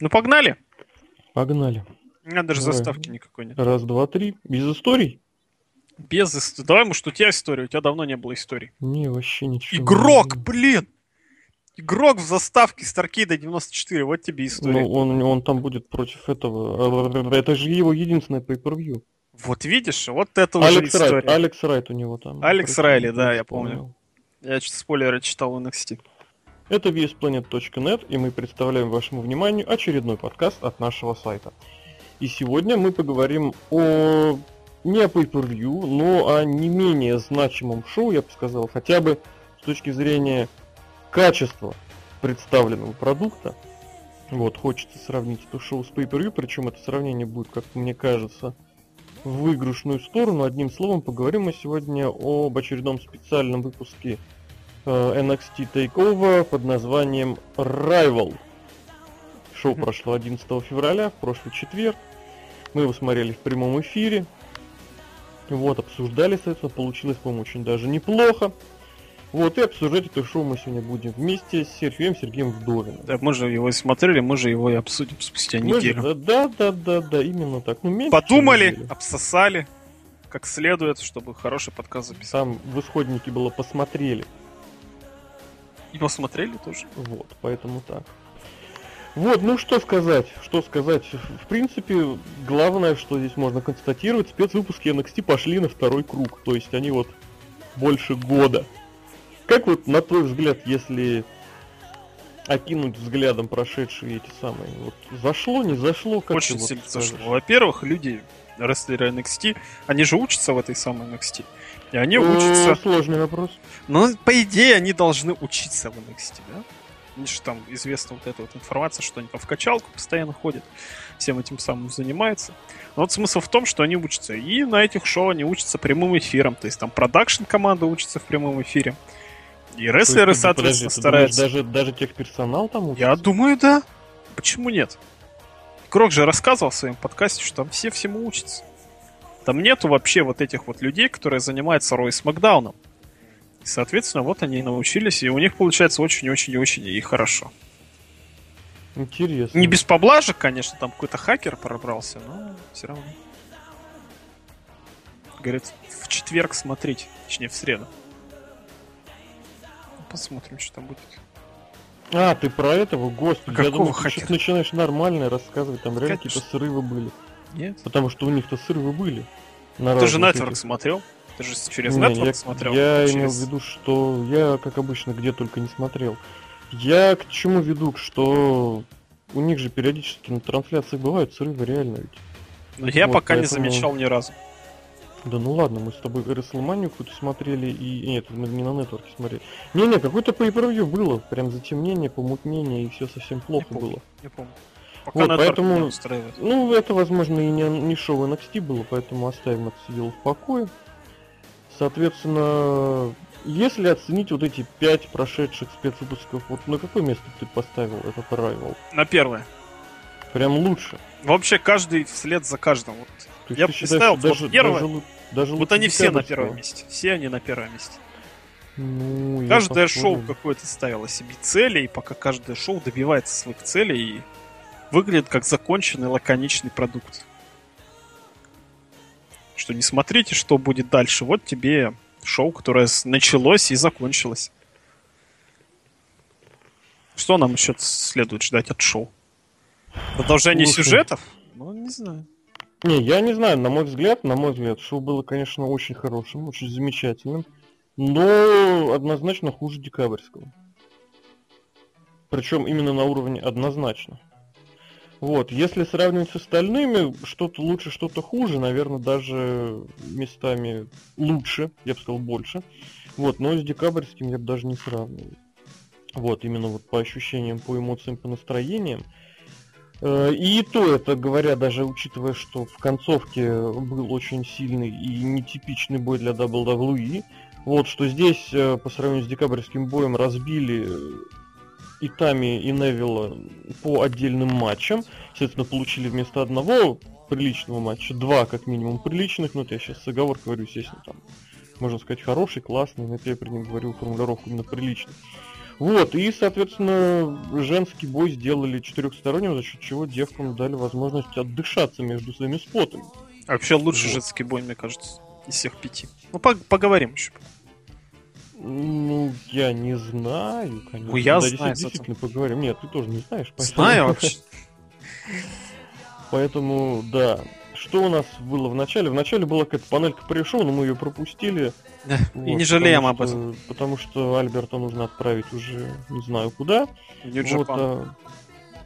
Ну погнали. Погнали. У меня даже Давай. заставки никакой нет. Раз, два, три. Без историй? Без истории. Давай, может, у тебя история? У тебя давно не было истории. Не, вообще ничего. не Игрок, было. блин! Игрок в заставке Старкида 94. Вот тебе история. Ну, он, он там будет против этого. Это же его единственное pay-per-view. Вот видишь, вот это уже Алекс Райт, история. Алекс Райт у него там. Алекс Райли, да, не я вспомнил. помню. Я что-то спойлеры читал в NXT. Это VSPlanet.net, и мы представляем вашему вниманию очередной подкаст от нашего сайта. И сегодня мы поговорим о не о pay-per-view, но о не менее значимом шоу, я бы сказал, хотя бы с точки зрения качества представленного продукта. Вот, хочется сравнить это шоу с pay-per-view, причем это сравнение будет, как мне кажется, в выигрышную сторону. Одним словом, поговорим мы сегодня об очередном специальном выпуске NXT TakeOver под названием Rival. Шоу прошло 11 февраля, в прошлый четверг. Мы его смотрели в прямом эфире. Вот, обсуждали, соответственно, получилось, по-моему, очень даже неплохо. Вот, и обсуждать это шоу мы сегодня будем вместе с Сергеем Сергеем Вдовиным. Да, мы же его смотрели, мы же его и обсудим спустя Мы же- неделю. Да, да, да, да, именно так. Ну, меньше, Подумали, неделю. обсосали, как следует, чтобы хороший подкаст записать. Там в исходнике было посмотрели. И посмотрели тоже. Вот, поэтому так. Вот, ну что сказать, что сказать. В принципе, главное, что здесь можно констатировать, спецвыпуски NXT пошли на второй круг. То есть они вот больше года. Как вот, на твой взгляд, если окинуть взглядом прошедшие эти самые, вот зашло, не зашло, как Очень ты вот сильно скажешь? зашло. Во-первых, люди, рестлеры NXT, они же учатся в этой самой NXT. И они Э, учатся... Сложный вопрос. Ну, по идее, они должны учиться в NXT, да? Мне же там известна вот эта вот информация, что они там в качалку постоянно ходят, всем этим самым занимаются. Но вот смысл в том, что они учатся. И на этих шоу они учатся прямым эфиром. То есть там продакшн команда учится в прямом эфире. И рестлеры, есть, соответственно, подожди, ты думаешь, стараются. даже, даже техперсонал там Я учится? думаю, да. Почему нет? Крок же рассказывал в своем подкасте, что там все всему учатся. Там нету вообще вот этих вот людей, которые занимаются Рой с Макдауном. И, соответственно, вот они и научились, и у них получается очень-очень-очень и хорошо. Интересно. Не без поблажек, конечно, там какой-то хакер пробрался, но все равно. Говорит, в четверг смотреть, точнее в среду. Посмотрим, что там будет. А, ты про этого, господи, я Какого думал, ты хакера? сейчас начинаешь нормально рассказывать, там реально какие-то срывы были. Нет? Потому что у них-то срывы были. На Ты же Network смотрел? Ты же через Не, Network я, смотрел? я через- имел в виду, что я, как обычно, где только не смотрел. Я к чему веду, что у них же периодически на трансляциях бывают срывы, реально ведь. Но я Вот, пока не поэтому- замечал ни разу. Да ну ладно, мы с тобой WrestleMania какую-то смотрели, и... Нет, мы не на нетворке смотрели. Не-не, какое-то pay было, прям затемнение, помутнение, и все совсем плохо помню. было. Не помню. Пока Вот, поэтому-. Ну, это, возможно, и не, не шоу NXT было, поэтому оставим это дело в покое. Соответственно, если оценить вот эти пять прошедших спецвыпусков, вот на какое место ты поставил этот Arrival? На первое. Прям лучше. Вообще каждый вслед за каждым. Вот, есть Я бы считаешь, вот даже, первое. даже, даже вот они все на первом месте. Все они на первом месте. Ну, Каждое шоу какое-то ставило себе цели, и пока каждое шоу добивается своих целей и выглядит как законченный лаконичный продукт. Что не смотрите, что будет дальше. Вот тебе шоу, которое началось и закончилось. Что нам еще следует ждать от шоу? Продолжение Слушай. сюжетов? Ну, не знаю. Не, я не знаю, на мой взгляд, на мой взгляд, шоу было, конечно, очень хорошим, очень замечательным, но однозначно хуже декабрьского. Причем именно на уровне однозначно. Вот, если сравнивать с остальными, что-то лучше, что-то хуже, наверное, даже местами лучше, я бы сказал, больше. Вот, но с декабрьским я бы даже не сравнивал. Вот, именно вот по ощущениям, по эмоциям, по настроениям. Э, И то это, говоря, даже учитывая, что в концовке был очень сильный и нетипичный бой для WWE, вот что здесь э, по сравнению с декабрьским боем разбили э, и Тами, и Невилла по отдельным матчам. Соответственно, получили вместо одного приличного матча два, как минимум, приличных. Ну, это я сейчас с оговоркой говорю, естественно, там, можно сказать, хороший, классный, но я при нем говорю формулировку именно приличный. Вот, и, соответственно, женский бой сделали четырехсторонним, за счет чего девкам дали возможность отдышаться между своими спотами. А вообще лучший вот. женский бой, мне кажется, из всех пяти. Ну, по поговорим еще. Ну, я не знаю, конечно. Ну, я да, знаю. Действительно, поговорим. Нет, ты тоже не знаешь. Поэтому... Знаю вообще. Поэтому, да. Что у нас было в начале? В начале была какая-то панелька пришел, но мы ее пропустили. Да, вот, и не жалеем об этом. Потому что Альберта нужно отправить уже не знаю куда. Нью-Джапан. Вот, а,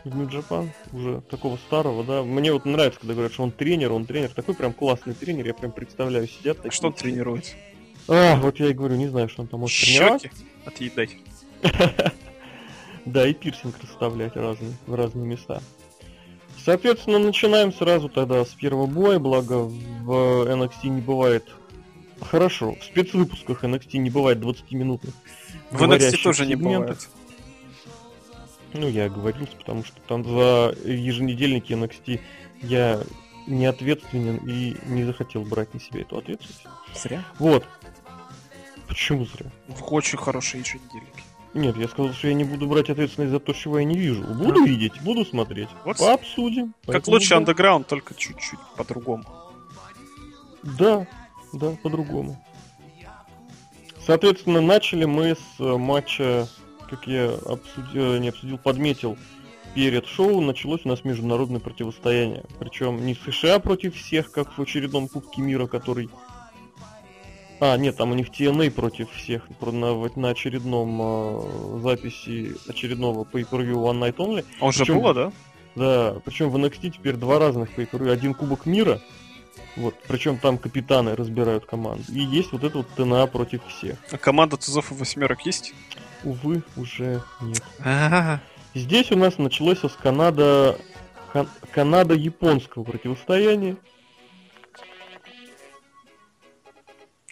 в Нью-Джапан, уже такого старого, да. Мне вот нравится, когда говорят, что он тренер, он тренер. Такой прям классный тренер, я прям представляю, сидят такие. Что он тренирует? А, вот я и говорю, не знаю, что он там может тренировать. отъедать. Да, и пирсинг расставлять разные, в разные места. Соответственно, начинаем сразу тогда с первого боя, благо в NXT не бывает... Хорошо, в спецвыпусках NXT не бывает 20-минутных. В NXT тоже не бывает. Ну, я оговорился, потому что там за еженедельники NXT я не ответственен и не захотел брать на себя эту ответственность. Зря? Вот. Почему зря? Очень хорошие еженедельники. Нет, я сказал, что я не буду брать ответственность за то, чего я не вижу. Буду а. видеть, буду смотреть. Вот Пообсудим. Как лучше андеграунд, только чуть-чуть по-другому. Да, да, по-другому. Соответственно, начали мы с э, матча, как я обсудил, не обсудил, подметил, перед шоу началось у нас международное противостояние. Причем не США против всех, как в очередном Кубке мира, который а, нет, там у них TNA против всех на, на очередном э, записи очередного pay-per-view One Night Only. А уже причем, было, да? Да, причем в NXT теперь два разных pay-per-view. Один Кубок Мира, вот, причем там капитаны разбирают команду. И есть вот это вот ТНА против всех. А команда тузов и восьмерок есть? Увы, уже нет. А-а-а. Здесь у нас началось с Канада... Канада-японского противостояния.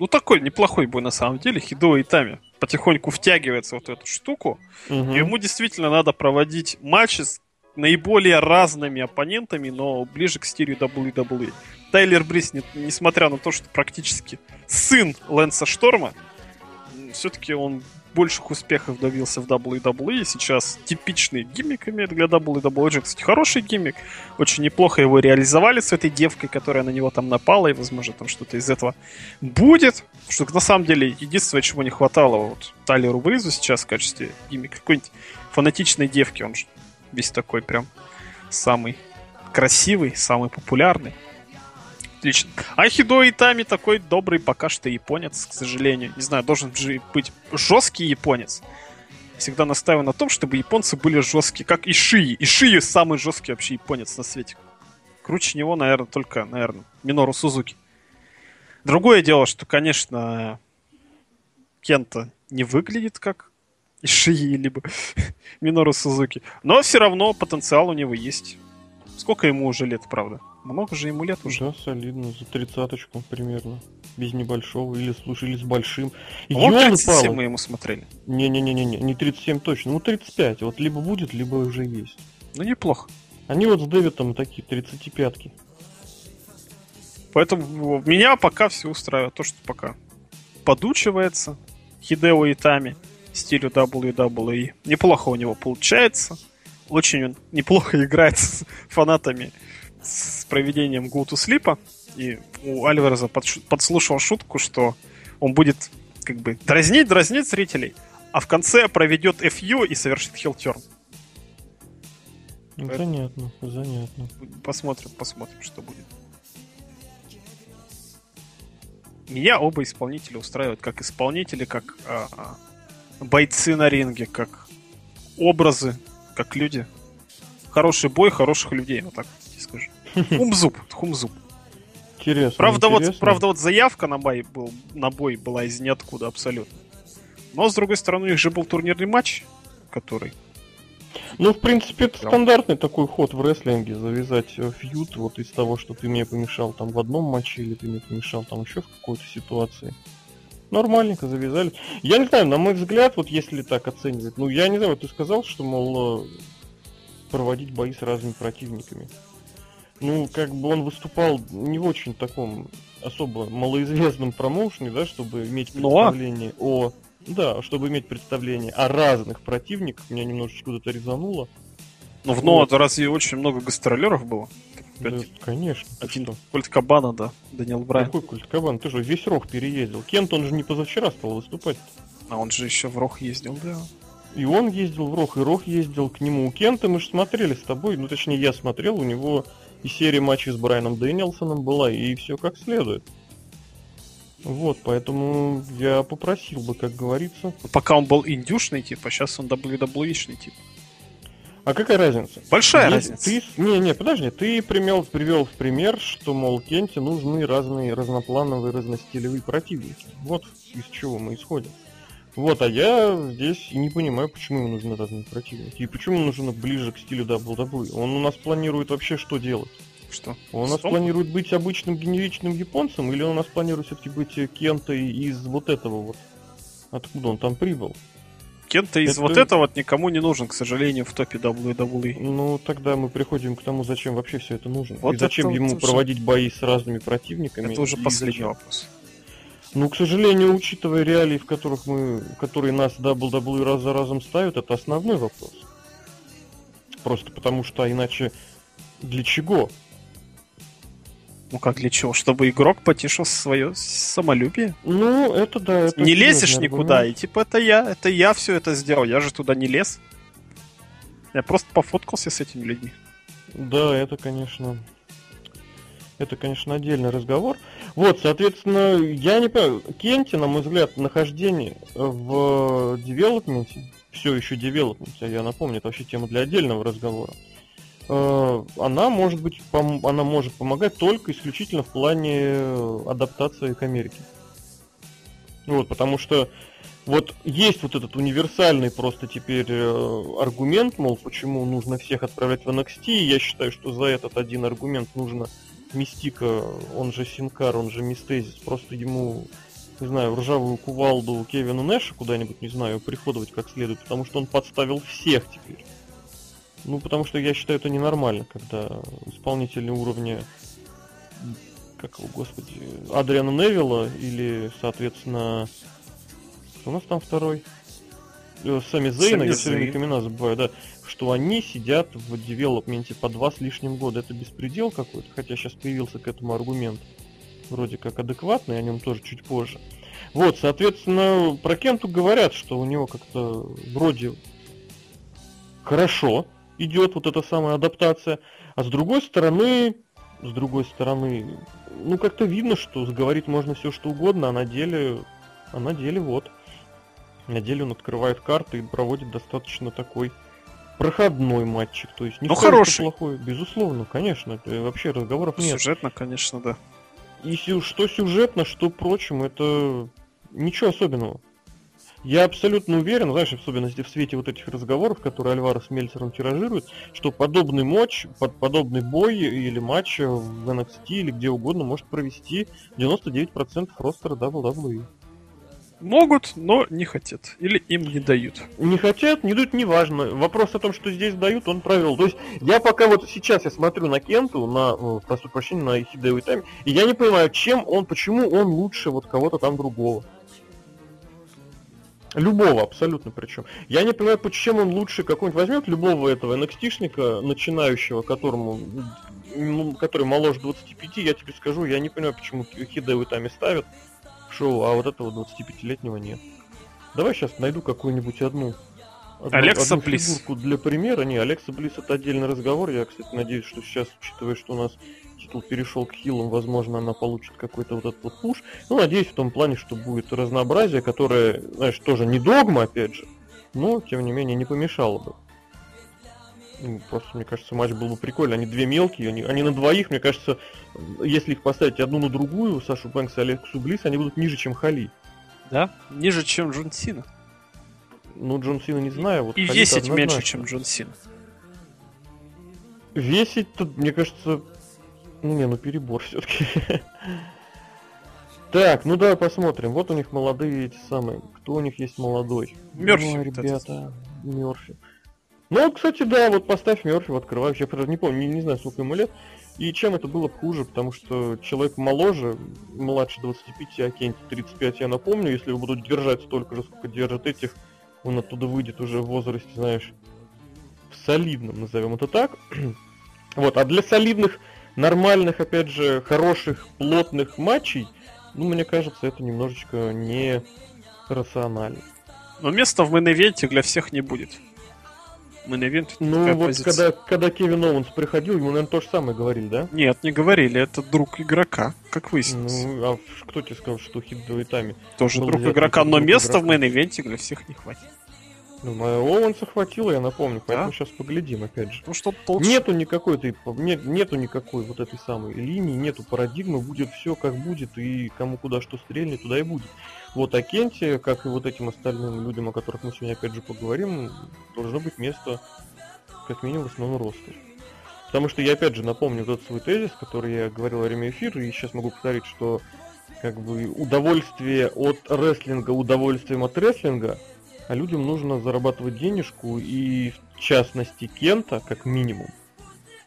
Ну, такой неплохой бой на самом деле. Хидо Итами потихоньку втягивается вот в эту штуку. Угу. ему действительно надо проводить матчи с наиболее разными оппонентами, но ближе к стилю WWE. Тайлер Брис, не, несмотря на то, что практически сын Лэнса Шторма, все-таки он больших успехов добился в WWE. Сейчас типичный гиммик имеет для WWE. Кстати, хороший гиммик. Очень неплохо его реализовали с этой девкой, которая на него там напала, и, возможно, там что-то из этого будет. Что на самом деле единственное, чего не хватало вот Тайлеру Бризу сейчас в качестве гиммика, какой-нибудь фанатичной девки. Он же весь такой прям самый красивый, самый популярный. Отлично. Ахидо Итами такой добрый пока что японец, к сожалению. Не знаю, должен же быть жесткий японец. Всегда настаиваю на том, чтобы японцы были жесткие, как и Шии. И Шии самый жесткий вообще японец на свете. Круче него, наверное, только, наверное, Минору Сузуки. Другое дело, что, конечно, Кента не выглядит как Ишии, либо Минору Сузуки. Но все равно потенциал у него есть. Сколько ему уже лет, правда? Много же ему лет уже. Да, солидно, за тридцаточку примерно. Без небольшого, или слушали с большим. А вот 37 упало. мы ему смотрели. Не-не-не, не 37 точно, ну 35. Вот либо будет, либо уже есть. Ну неплохо. Они вот с Дэвидом такие 35-ки. Поэтому меня пока все устраивает. То, что пока подучивается Хидео Итами стилю WWE. Неплохо у него получается. Очень он неплохо играет с фанатами с проведением Go to Sleep, и у Альвареза подслушал шутку, что он будет как бы дразнить, дразнить зрителей, а в конце проведет FU и совершит хилтерн. Занятно, занятно. Посмотрим, посмотрим, что будет. Меня оба исполнителя устраивают как исполнители, как а, а, бойцы на ринге, как образы, как люди. Хороший бой хороших людей, вот так. Хумзуб, хумзуб. Интересно. Правда, интересно. Вот, правда, вот заявка на бой, был, на бой была из ниоткуда абсолютно. Но, с другой стороны, у них же был турнирный матч, который... Ну, в принципе, это стандартный такой ход в рестлинге, завязать э, фьют вот из того, что ты мне помешал там в одном матче, или ты мне помешал там еще в какой-то ситуации. Нормальненько завязали. Я не знаю, на мой взгляд, вот если так оценивать, ну, я не знаю, вот ты сказал, что, мол, э, проводить бои с разными противниками. Ну, как бы он выступал не в очень таком особо малоизвестном промоушене, да, чтобы иметь ну, а? представление ну, о Да, чтобы иметь представление о разных противниках, меня немножечко это резануло. Ну, в Ноа разве очень много гастролеров было? Да, конечно. Один Культ Кабана, да, Даниэл Брайан. Какой Культ Кабан? Ты же весь Рох переездил. Кент, он же не позавчера стал выступать. А он же еще в Рох ездил, да. И он ездил в Рох, и Рох ездил к нему. У Кента мы же смотрели с тобой, ну точнее я смотрел, у него и серия матчей с Брайаном Дэнилсоном была, и все как следует. Вот, поэтому я попросил бы, как говорится. Пока он был индюшный тип, а сейчас он WWE-шный тип. А какая разница? Большая Есть, разница. Ты, не, не, подожди, ты примел, привел в пример, что, мол, Кенте нужны разные разноплановые, разностилевые противники. Вот из чего мы исходим. Вот, а я здесь не понимаю, почему ему нужны разные противники. И почему ему нужно ближе к стилю WWE. Он у нас планирует вообще что делать? Что? Он у нас Стоп? планирует быть обычным генеричным японцем, или он у нас планирует все-таки быть Кентой из вот этого вот? Откуда он там прибыл? Кента из это... вот этого вот никому не нужен, к сожалению, в топе WWE. Ну, тогда мы приходим к тому, зачем вообще все это нужно. Вот и зачем это, ему это проводить бои с разными противниками. Это уже последний зачем? вопрос. Ну, к сожалению, учитывая реалии, в которых мы, которые нас WWE раз за разом ставят, это основной вопрос. Просто потому что иначе для чего? Ну как для чего? Чтобы игрок потешил свое самолюбие? Ну, это да. Это не лезешь никуда, и типа это я, это я все это сделал, я же туда не лез. Я просто пофоткался с этими людьми. Да, это, конечно, это, конечно, отдельный разговор. Вот, соответственно, я не понимаю, Кенти, на мой взгляд, нахождение в девелопменте, все еще девелопменте, я напомню, это вообще тема для отдельного разговора. Э, она может быть, она может помогать только исключительно в плане адаптации к Америке. Вот, потому что вот есть вот этот универсальный просто теперь э, аргумент, мол, почему нужно всех отправлять в NXT, я считаю, что за этот один аргумент нужно Мистика, он же Синкар, он же Мистезис, просто ему, не знаю, ржавую кувалду Кевину Нэша куда-нибудь, не знаю, приходовать как следует, потому что он подставил всех теперь. Ну, потому что я считаю это ненормально, когда исполнители уровня как его, господи, Адриана Невилла или, соответственно, у нас там второй? Э, Сами Зейна, я все время имена забываю, да, что они сидят в девелопменте по два с лишним года. Это беспредел какой-то, хотя сейчас появился к этому аргумент вроде как адекватный, о нем тоже чуть позже. Вот, соответственно, про Кенту говорят, что у него как-то вроде хорошо, идет вот эта самая адаптация. А с другой стороны, с другой стороны, ну как-то видно, что говорить можно все что угодно, а на деле, а на деле вот. На деле он открывает карты и проводит достаточно такой проходной матчик. То есть не ну, хороший. плохой. Безусловно, конечно. Вообще разговоров нет. Сюжетно, конечно, да. И что сюжетно, что прочим, это ничего особенного. Я абсолютно уверен, знаешь, особенно в свете вот этих разговоров, которые Альвара с Мельцером тиражирует, что подобный матч, под подобный бой или матч в NXT или где угодно может провести 99% ростера WWE. Могут, но не хотят. Или им не дают. Не хотят, не дают, неважно. Вопрос о том, что здесь дают, он провел. То есть я пока вот сейчас я смотрю на Кенту, на, э, прошу прощения, на Хидео Тайм, и я не понимаю, чем он, почему он лучше вот кого-то там другого. Любого абсолютно причем. Я не понимаю, почему он лучше какой-нибудь возьмет любого этого NXT-шника, начинающего, которому, ну, который моложе 25, я тебе скажу, я не понимаю, почему Хидео Тами ставят шоу, а вот этого 25-летнего нет. Давай сейчас найду какую-нибудь одну, одну, Алекса одну Близ. фигурку для примера. Не, Алекса Близ это отдельный разговор. Я, кстати, надеюсь, что сейчас, учитывая, что у нас титул перешел к хилам, возможно, она получит какой-то вот этот вот пуш. Ну, надеюсь, в том плане, что будет разнообразие, которое, знаешь, тоже не догма, опять же, но, тем не менее, не помешало бы. Ну, просто, мне кажется, матч был бы прикольный. Они две мелкие, они, они на двоих, мне кажется, если их поставить одну на другую, Сашу Бэнкс и Алексу Близ, они будут ниже, чем Хали. Да? Ниже, чем Джон Сина. Ну, Джон Сина не знаю. Вот и весить меньше, чем Джон Сина. Весить тут, мне кажется, ну не, ну перебор все-таки. Так, ну давай посмотрим. Вот у них молодые эти самые. Кто у них есть молодой? Мерфи. ребята, Мерфи. Ну, кстати, да, вот поставь Мерфи в открывающий. Я правда не помню, не, не знаю, сколько ему лет. И чем это было хуже, потому что человек моложе, младше 25, а Кенти 35, я напомню, если вы будут держать столько же, сколько держат этих, он оттуда выйдет уже в возрасте, знаешь, в солидном, назовем это так. вот, а для солидных, нормальных, опять же, хороших, плотных матчей, ну, мне кажется, это немножечко не рационально. Но места в main для всех не будет. Main Ну вот когда, когда Кевин Оуэнс приходил, ему, наверное, то же самое говорили, да? Нет, не говорили, это друг игрока, как выяснилось. Ну, а кто тебе сказал, что Хидео Итами? Тоже друг игрока, но места игрока. в main для всех не хватит. Ну, Оуэнса хватило, я напомню, поэтому да? сейчас поглядим опять же. Ну что толч... Нету никакой ты, нет, нету никакой вот этой самой линии, нету парадигмы, будет все как будет, и кому куда что стрельнет, туда и будет. Вот а Кенте, как и вот этим остальным людям, о которых мы сегодня опять же поговорим, должно быть место как минимум в основном росте. Потому что я опять же напомню тот свой тезис, который я говорил во время эфира, и сейчас могу повторить, что как бы удовольствие от рестлинга удовольствием от рестлинга, а людям нужно зарабатывать денежку, и в частности Кента, как минимум,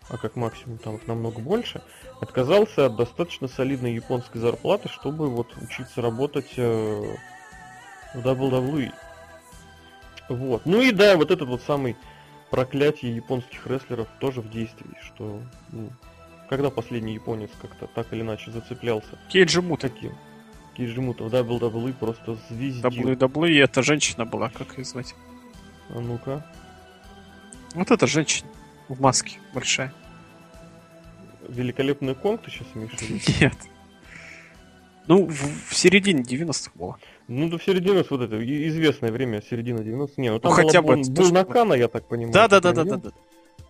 а как максимум там их намного больше, отказался от достаточно солидной японской зарплаты, чтобы вот учиться работать э, в WWE. Вот. Ну и да, вот этот вот самый проклятие японских рестлеров тоже в действии, что ну, когда последний японец как-то так или иначе зацеплялся? Кейджи Мута. Таким. Кейджи Мута в WWE просто звездил. WWE это женщина была, как ее звать? А ну-ка. Вот эта женщина в маске большая. Великолепный Конг ты сейчас имеешь в виду? Нет. Ну, в, в середине 90-х было. Ну, до середины вот это известное время, середина 90-х. Не, ну там ну, хотя бы был, был Накана, я так понимаю. Да, да, да, да, да, да.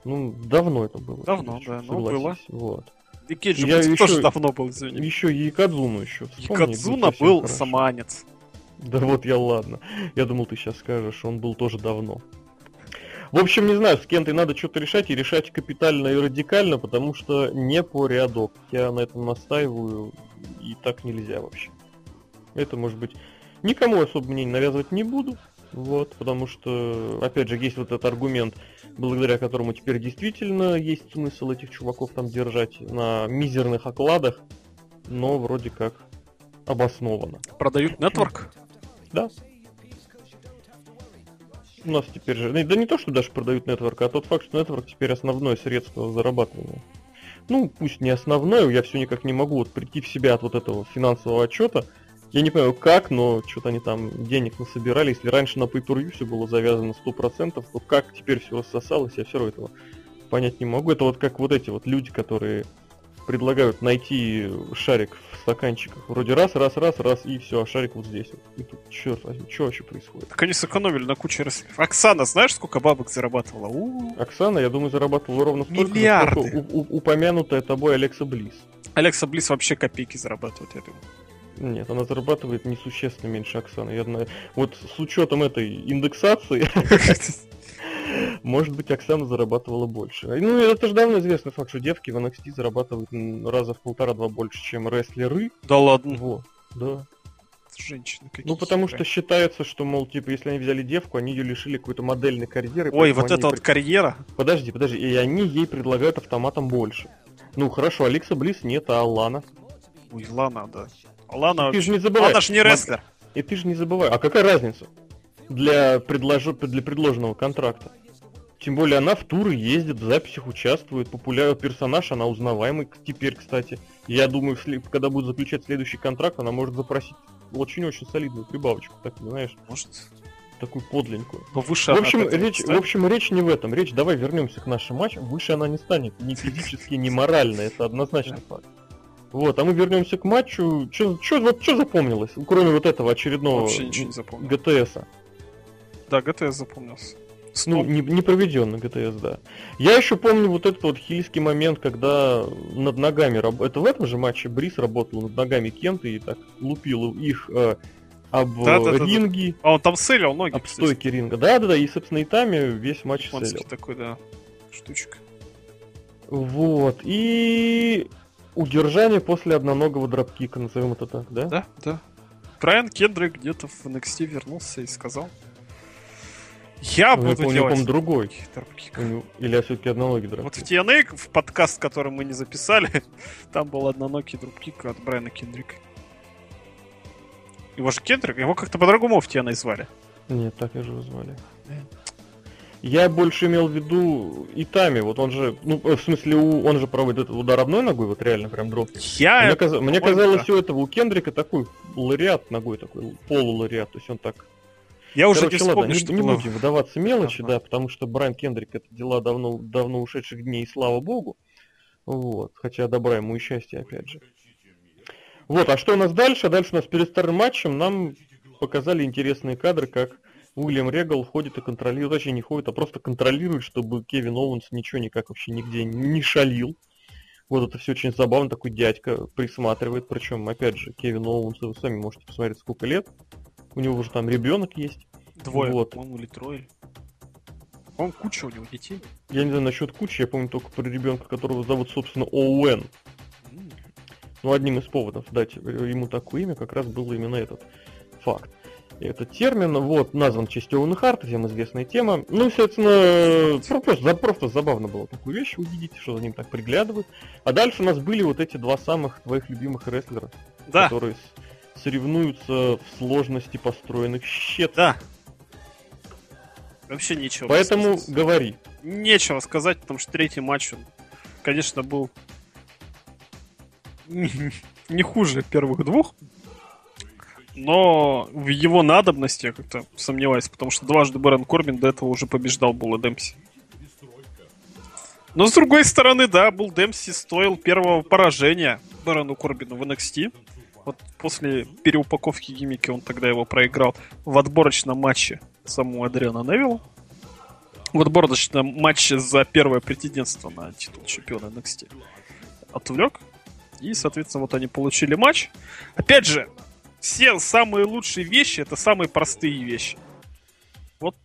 Ну, давно это было. Давно, да, ну было. Вот. И Кейджи я еще, тоже давно был, извини. Еще Якадзуна еще. Якадзуна был хорошо. саманец. Да вот я ладно. Я думал, ты сейчас скажешь, он был тоже давно. В общем, не знаю, с кем-то надо что-то решать, и решать капитально и радикально, потому что не по рядок. Я на этом настаиваю, и так нельзя вообще. Это, может быть, никому особо мнение навязывать не буду, вот, потому что, опять же, есть вот этот аргумент, благодаря которому теперь действительно есть смысл этих чуваков там держать на мизерных окладах, но вроде как обоснованно. Продают нетворк? Да. У нас теперь же... Да не то, что даже продают нетворк, а тот факт, что нетворк теперь основное средство зарабатывания. Ну, пусть не основное, я все никак не могу вот прийти в себя от вот этого финансового отчета. Я не понимаю как, но что-то они там денег насобирали. Если раньше на pay все было завязано 100%, то как теперь все рассосалось, я все равно этого понять не могу. Это вот как вот эти вот люди, которые предлагают найти шарик в стаканчиках. Вроде раз, раз, раз, раз, и все, а шарик вот здесь. Вот. И тут, черт возьми, что вообще происходит? Так они сэкономили на куче рестлеров. Оксана, знаешь, сколько бабок зарабатывала? У-у-у. Оксана, я думаю, зарабатывала ровно столько, Миллиарды. сколько у- у- упомянутая тобой Алекса Близ. Алекса Близ вообще копейки зарабатывает, я думаю. Нет, она зарабатывает несущественно меньше Оксаны. Я знаю. Вот с учетом этой индексации, Может быть, Оксана зарабатывала больше. Ну, это же давно известный факт, что девки в NXT зарабатывают раза в полтора-два больше, чем рестлеры. Да ладно. Вот, да. Женщины какие Ну, потому что считается, что, мол, типа, если они взяли девку, они ее лишили какой-то модельной карьеры. Ой, вот это вот карьера? Подожди, подожди, и они ей предлагают автоматом больше. Ну, хорошо, Алекса Близ нет, а Алана? Ой, Лана, да. Лана, ты же не забывай. Она же не рестлер. И ты же не забывай. А какая разница для, предлож... для предложенного контракта? Тем более она в туры ездит, в записях участвует, популярный персонаж, она узнаваемый теперь, кстати. Я думаю, когда будет заключать следующий контракт, она может запросить очень-очень солидную прибавочку, так знаешь. Может. Такую подленькую. Но выше в общем, речь, в общем, речь не в этом. Речь, давай вернемся к нашему матчу. Выше она не станет ни физически, ни морально. Это однозначно факт. Вот, а мы вернемся к матчу. Что вот, что запомнилось, кроме вот этого очередного Вообще ничего не запомнил. ГТСа? Да, ГТС запомнился. Ну, не, не проведен ГТС, да. Я еще помню вот этот вот хильский момент, когда над ногами... Это в этом же матче Брис работал над ногами Кента и так лупил их э, об да, да, ринги. Да, да. А он там селил ноги, Об стойки ринга. Да-да-да, и, собственно, и там весь матч Японский селил. такой, да, штучка. Вот, и удержание после одноногого дропкика, назовем это так, да? Да, да. Брайан Кендрик где-то в NXT вернулся и сказал, Я Ну, буду делать... по-моему, другой. дропкик. Или я все-таки одноногий Вот дропкик. в TNA, в подкаст, который мы не записали, там был одноногий дропкик от Брайана Кендрика. Его же Кендрик, его как-то по-другому в TNA звали. Нет, так я же его звали. Я больше имел в виду Итами, вот он же, ну, в смысле, у- он же проводит этот удар одной ногой, вот реально прям дропкик. Я... Мне, каза- мне казалось, да. у этого, у Кендрика такой лариат ногой, такой полулариат, то есть он так... Я уже Короче, не ладно, вспомню, не, что не было. будем вдаваться в мелочи, Ага. да, потому что Брайан Кендрик это дела давно, давно ушедших дней, и слава богу. Вот, хотя добра ему и счастья, опять же. Вот, а что у нас дальше? Дальше у нас перед старым матчем нам показали интересные кадры, как Уильям Регал ходит и контролирует, точнее не ходит, а просто контролирует, чтобы Кевин Оуэнс ничего никак вообще нигде не шалил. Вот это все очень забавно, такой дядька присматривает, причем, опять же, Кевин Оуэнс, вы сами можете посмотреть, сколько лет. У него уже там ребенок есть. Двое, Вот. по-моему, или трое. Он куча у него детей. Я не знаю насчет кучи, я помню только про ребенка, которого зовут, собственно, Оуэн. Ну, одним из поводов дать ему такое имя как раз был именно этот факт. Этот термин, вот, назван в честь Оуэна Харта, всем известная тема. Ну, про- просто, просто забавно было такую вещь увидеть, что за ним так приглядывают. А дальше у нас были вот эти два самых твоих любимых рестлера, Да, которые соревнуются в сложности построенных щет. да. Вообще нечего Поэтому сказать. говори. Нечего сказать, потому что третий матч, он, конечно, был не хуже первых двух. Но в его надобности я как-то сомневаюсь, потому что дважды Бэрон Корбин до этого уже побеждал Була Демпси. Но с другой стороны, да, Бул Демпси стоил первого поражения Бэрону Корбину в NXT. Вот после переупаковки гиммики он тогда его проиграл в отборочном матче самому Адриана Невилла. В отборочном матче за первое претендентство на титул чемпиона NXT. Отвлек. И, соответственно, вот они получили матч. Опять же, все самые лучшие вещи это самые простые вещи. Вот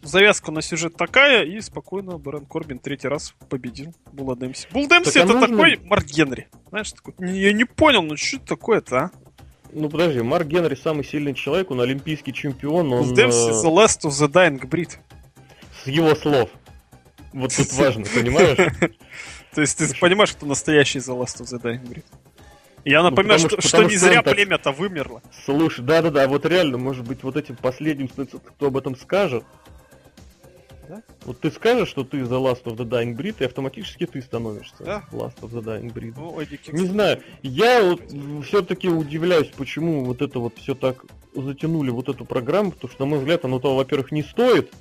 завязка на сюжет такая, и спокойно Бэрон Корбин третий раз победил Була Демпси. Бул Демпси Так а это нужно- такой Марк Генри. Знаешь, такой, «Не- я не понял, ну что это такое-то, а? Ну подожди, Марк Генри самый сильный человек, он олимпийский чемпион, Бул он Демпси э, The Last of the Dying Breed. с его слов. Вот тут важно, понимаешь? То есть ты понимаешь, кто настоящий The Last of the Dying Breed? Я Ну, напоминаю, потому что, что- что потому не что зря так- племя-то вымерло. Слушай, да-да-да, вот реально, может быть, вот этим последним, кто об этом скажет, Да? вот ты скажешь, что ты The Last of the Dying Breed, и автоматически ты становишься Да. Last of the Dying Breed. Ну, Эдди Не знаю, я вот все-таки удивляюсь, почему вот это вот все так затянули вот эту программу, потому что, на мой взгляд, оно того, во-первых, не стоит.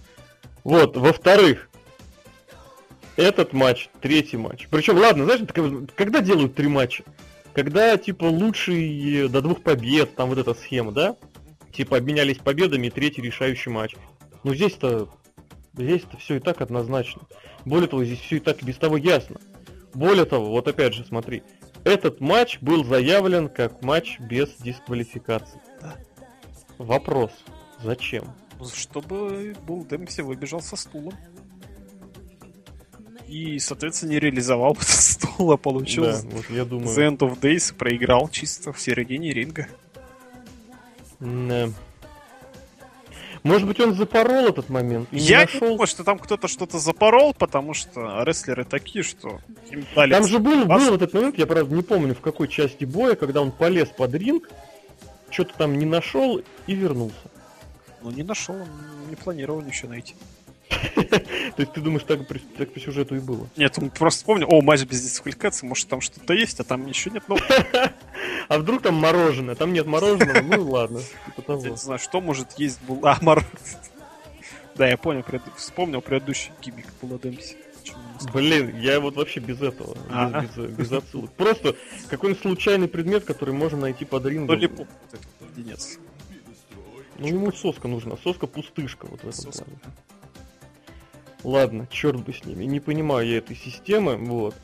Вот, во-вторых, этот матч, третий матч. Причем, ладно, знаешь, когда делают три матча? Когда, типа, лучший до двух побед, там вот эта схема, да? Типа, обменялись победами, третий решающий матч. Ну, здесь-то, здесь-то все и так однозначно. Более того, здесь все и так без того ясно. Более того, вот опять же, смотри, этот матч был заявлен как матч без дисквалификации. Да. Вопрос. Зачем? Чтобы Бул Демпси выбежал со стула. И, соответственно, не реализовал этот стул, а получил Да, вот я думаю. The End of Days проиграл чисто в середине ринга. Да. Может быть, он запорол этот момент и не Я не нашел. думаю, что там кто-то что-то запорол, потому что рестлеры такие, что им дали... Там же был, был этот момент, я правда не помню в какой части боя, когда он полез под ринг, что-то там не нашел и вернулся. Ну, не нашел, он не планировал ничего найти. То есть ты думаешь, так, так по сюжету и было? Нет, он просто вспомнил, о, матч без дисквалификации, может там что-то есть, а там ничего нет. Ну, А вдруг там мороженое? Там нет мороженого, ну ладно. Типа я не знаю, что может есть был... А, Мар... Да, я понял, вспомнил предыдущий гиммик сказал? Блин, я вот вообще без этого, без- Ага. без, без отсылок. Просто какой-нибудь случайный предмет, который можно найти под рингом. Ну, вот этот леденец. Ну ему соска нужна, соска пустышка вот в этом Соска. плане. Ладно, черт бы с ними. Не понимаю я этой системы, вот.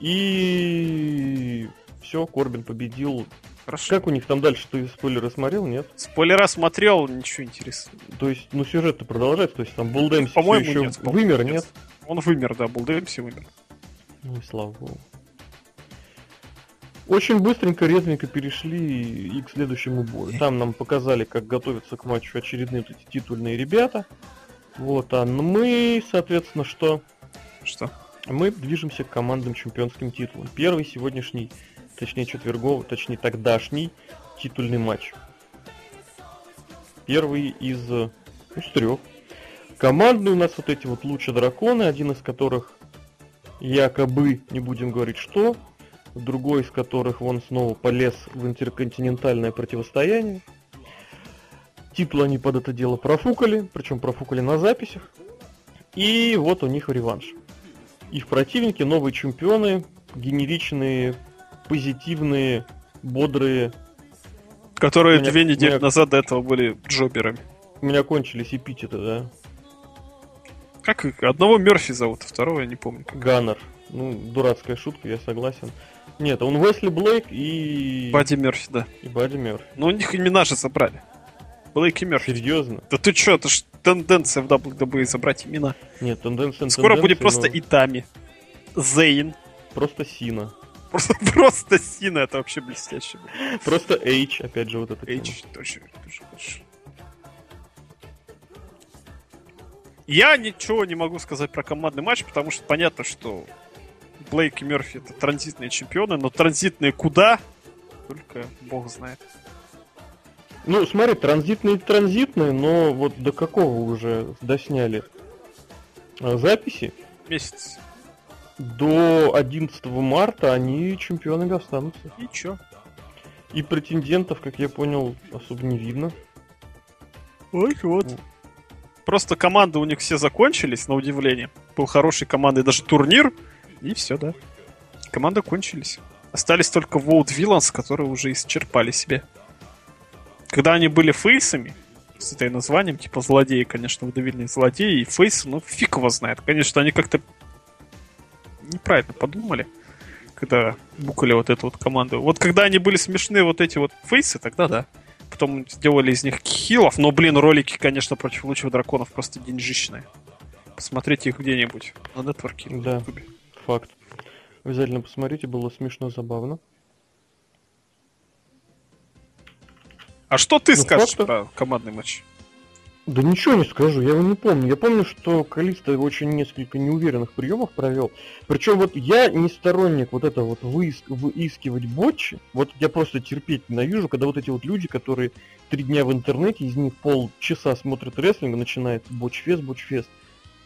И все, Корбин победил. Хорошо. Как у них там дальше? Ты спойлеры смотрел, нет? Спойлера смотрел, ничего интересного. То есть, ну сюжет-то продолжается, то есть там Булдемси По-моему, еще нет, вымер, нет. нет? Он вымер, да, Бул Демпси вымер. Ну и слава богу. Очень быстренько, резвенько перешли и к следующему бою. Там нам показали, как готовятся к матчу очередные вот эти титульные ребята. Вот, а мы, соответственно, что? Что? Мы движемся к командным чемпионским титулам. Первый сегодняшний, точнее четверговый, точнее тогдашний титульный матч. Первый из, ну, из трех. Командные у нас вот эти вот лучи драконы, один из которых якобы, не будем говорить что, другой из которых вон снова полез в интерконтинентальное противостояние. Титул они под это дело профукали, причем профукали на записях. И вот у них реванш. Их противники новые чемпионы, генеричные, позитивные, бодрые. Которые меня, две недели меня... назад до этого были джоберами. У меня кончились эпитеты, да. Как одного Мерфи зовут, а второго я не помню. Ганнер. Ну, дурацкая шутка, я согласен. Нет, он Уэсли Блейк и... Бадди Мерфи, да. И Бадди Мерфи. Ну, у них имена же забрали. Блейк и Мерфи. Серьезно? Да ты чё, это ж тенденция в WWE забрать имена. Нет, тенденция Скоро будет просто но... Итами. Зейн. Просто Сина. Просто, просто Сина, это вообще блестяще. Просто H, опять же, вот это. H, точно, точно, точно. Я ничего не могу сказать про командный матч, потому что понятно, что Блейк и Мерфи это транзитные чемпионы, но транзитные куда? Только бог знает. Ну, смотри, транзитные транзитные, но вот до какого уже досняли а, записи? Месяц. До 11 марта они чемпионами останутся. И чё? И претендентов, как я понял, особо не видно. Ой, вот. Ну, Просто команды у них все закончились, на удивление. Был хороший командой даже турнир, и все, да. Команды кончились. Остались только Vote Villains, которые уже исчерпали себе. Когда они были фейсами, с этой названием, типа злодеи, конечно, выдавильные злодеи, и фейсы, ну фиг его знает. Конечно, они как-то неправильно подумали, когда букали вот эту вот команду. Вот когда они были смешные вот эти вот фейсы, тогда да потом сделали из них хилов, но, блин, ролики, конечно, против лучших драконов просто деньжищные. Посмотрите их где-нибудь на нетворке. Да, факт. Обязательно посмотрите, было смешно, забавно. А что ты ну, скажешь про командный матч? Да ничего не скажу, я его не помню. Я помню, что Калиста очень несколько неуверенных приемов провел. Причем вот я не сторонник вот это вот выиск, выискивать ботчи. Вот я просто терпеть ненавижу, когда вот эти вот люди, которые три дня в интернете, из них полчаса смотрят рестлинг, начинает ботч-фест, ботч-фест.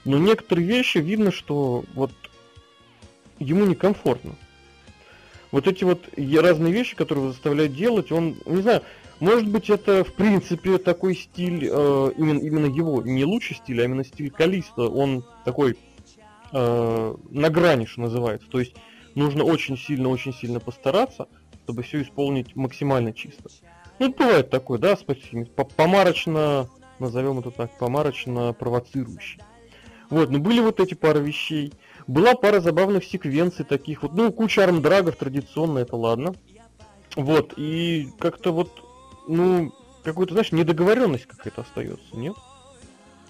Но некоторые вещи видно, что вот ему некомфортно. Вот эти вот разные вещи, которые заставляют делать, он, не знаю, может быть, это в принципе такой стиль, э, именно, именно его, не лучший стиль, а именно стиль Калиста. Он такой э, на грани, что называется. То есть нужно очень сильно, очень сильно постараться, чтобы все исполнить максимально чисто. Ну, бывает такое, да, спасибо. Помарочно, назовем это так, помарочно провоцирующий. Вот, ну были вот эти пары вещей. Была пара забавных секвенций таких вот, ну, куча армдрагов традиционно, это ладно. Вот, и как-то вот ну, какой-то, знаешь, недоговоренность какая-то остается, нет?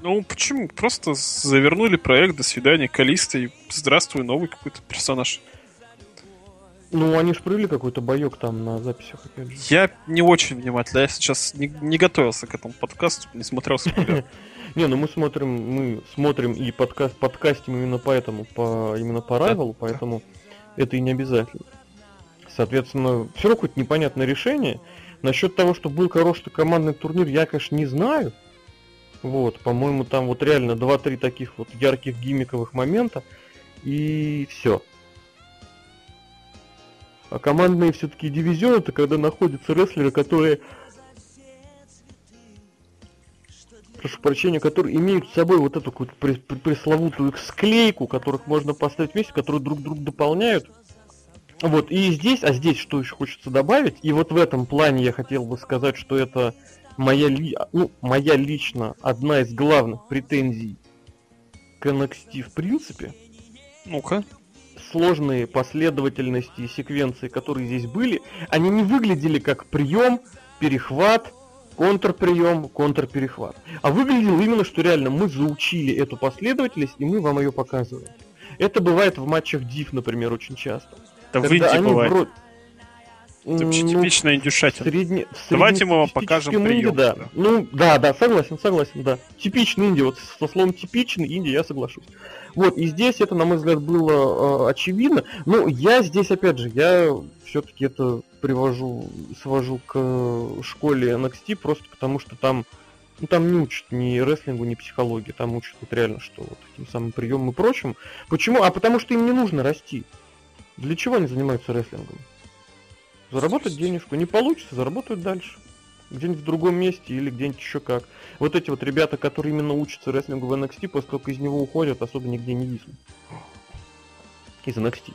Ну, почему? Просто завернули проект, до свидания, Калиста, и здравствуй, новый какой-то персонаж. Ну, они же провели какой-то боек там на записях, опять же. Я не очень внимательно, я сейчас не, не готовился к этому подкасту, не смотрел спойлер. Не, ну мы смотрим, мы смотрим и подкаст, подкастим именно поэтому, по, именно по Rival, поэтому это и не обязательно. Соответственно, все равно какое-то непонятное решение. Насчет того, что был хороший командный турнир, я, конечно, не знаю. Вот, по-моему, там вот реально 2-3 таких вот ярких гиммиковых момента. И все. А командные все-таки дивизионы, это когда находятся рестлеры, которые прошу прощения, которые имеют с собой вот эту вот пресловутую склейку, которых можно поставить вместе, которые друг друга дополняют. Вот, и здесь, а здесь что еще хочется добавить, и вот в этом плане я хотел бы сказать, что это моя, ли, ну, моя лично одна из главных претензий к NXT в принципе. Ну-ка. Сложные последовательности и секвенции, которые здесь были, они не выглядели как прием, перехват, контрприем, контрперехват. А выглядело именно, что реально мы заучили эту последовательность, и мы вам ее показываем. Это бывает в матчах Div, например, очень часто. Это в Индии бывает. Вро... Это вообще ну, типичная индюшатина. Средне... Давайте мы вам покажем прием. да. да. Ну, да, да, согласен, согласен, да. Типичный инди, вот со словом типичный инди я соглашусь. Вот, и здесь это, на мой взгляд, было э, очевидно. Ну, я здесь, опять же, я все-таки это привожу, свожу к школе NXT, просто потому что там, ну, там не учат ни рестлингу, ни психологии, там учат вот реально, что вот этим самым приемом и прочим. Почему? А потому что им не нужно расти. Для чего они занимаются рестлингом? Заработать денежку. Не получится, заработают дальше. Где-нибудь в другом месте или где-нибудь еще как. Вот эти вот ребята, которые именно учатся рестлингу в NXT, после того, как из него уходят, особо нигде не виснут. Из NXT.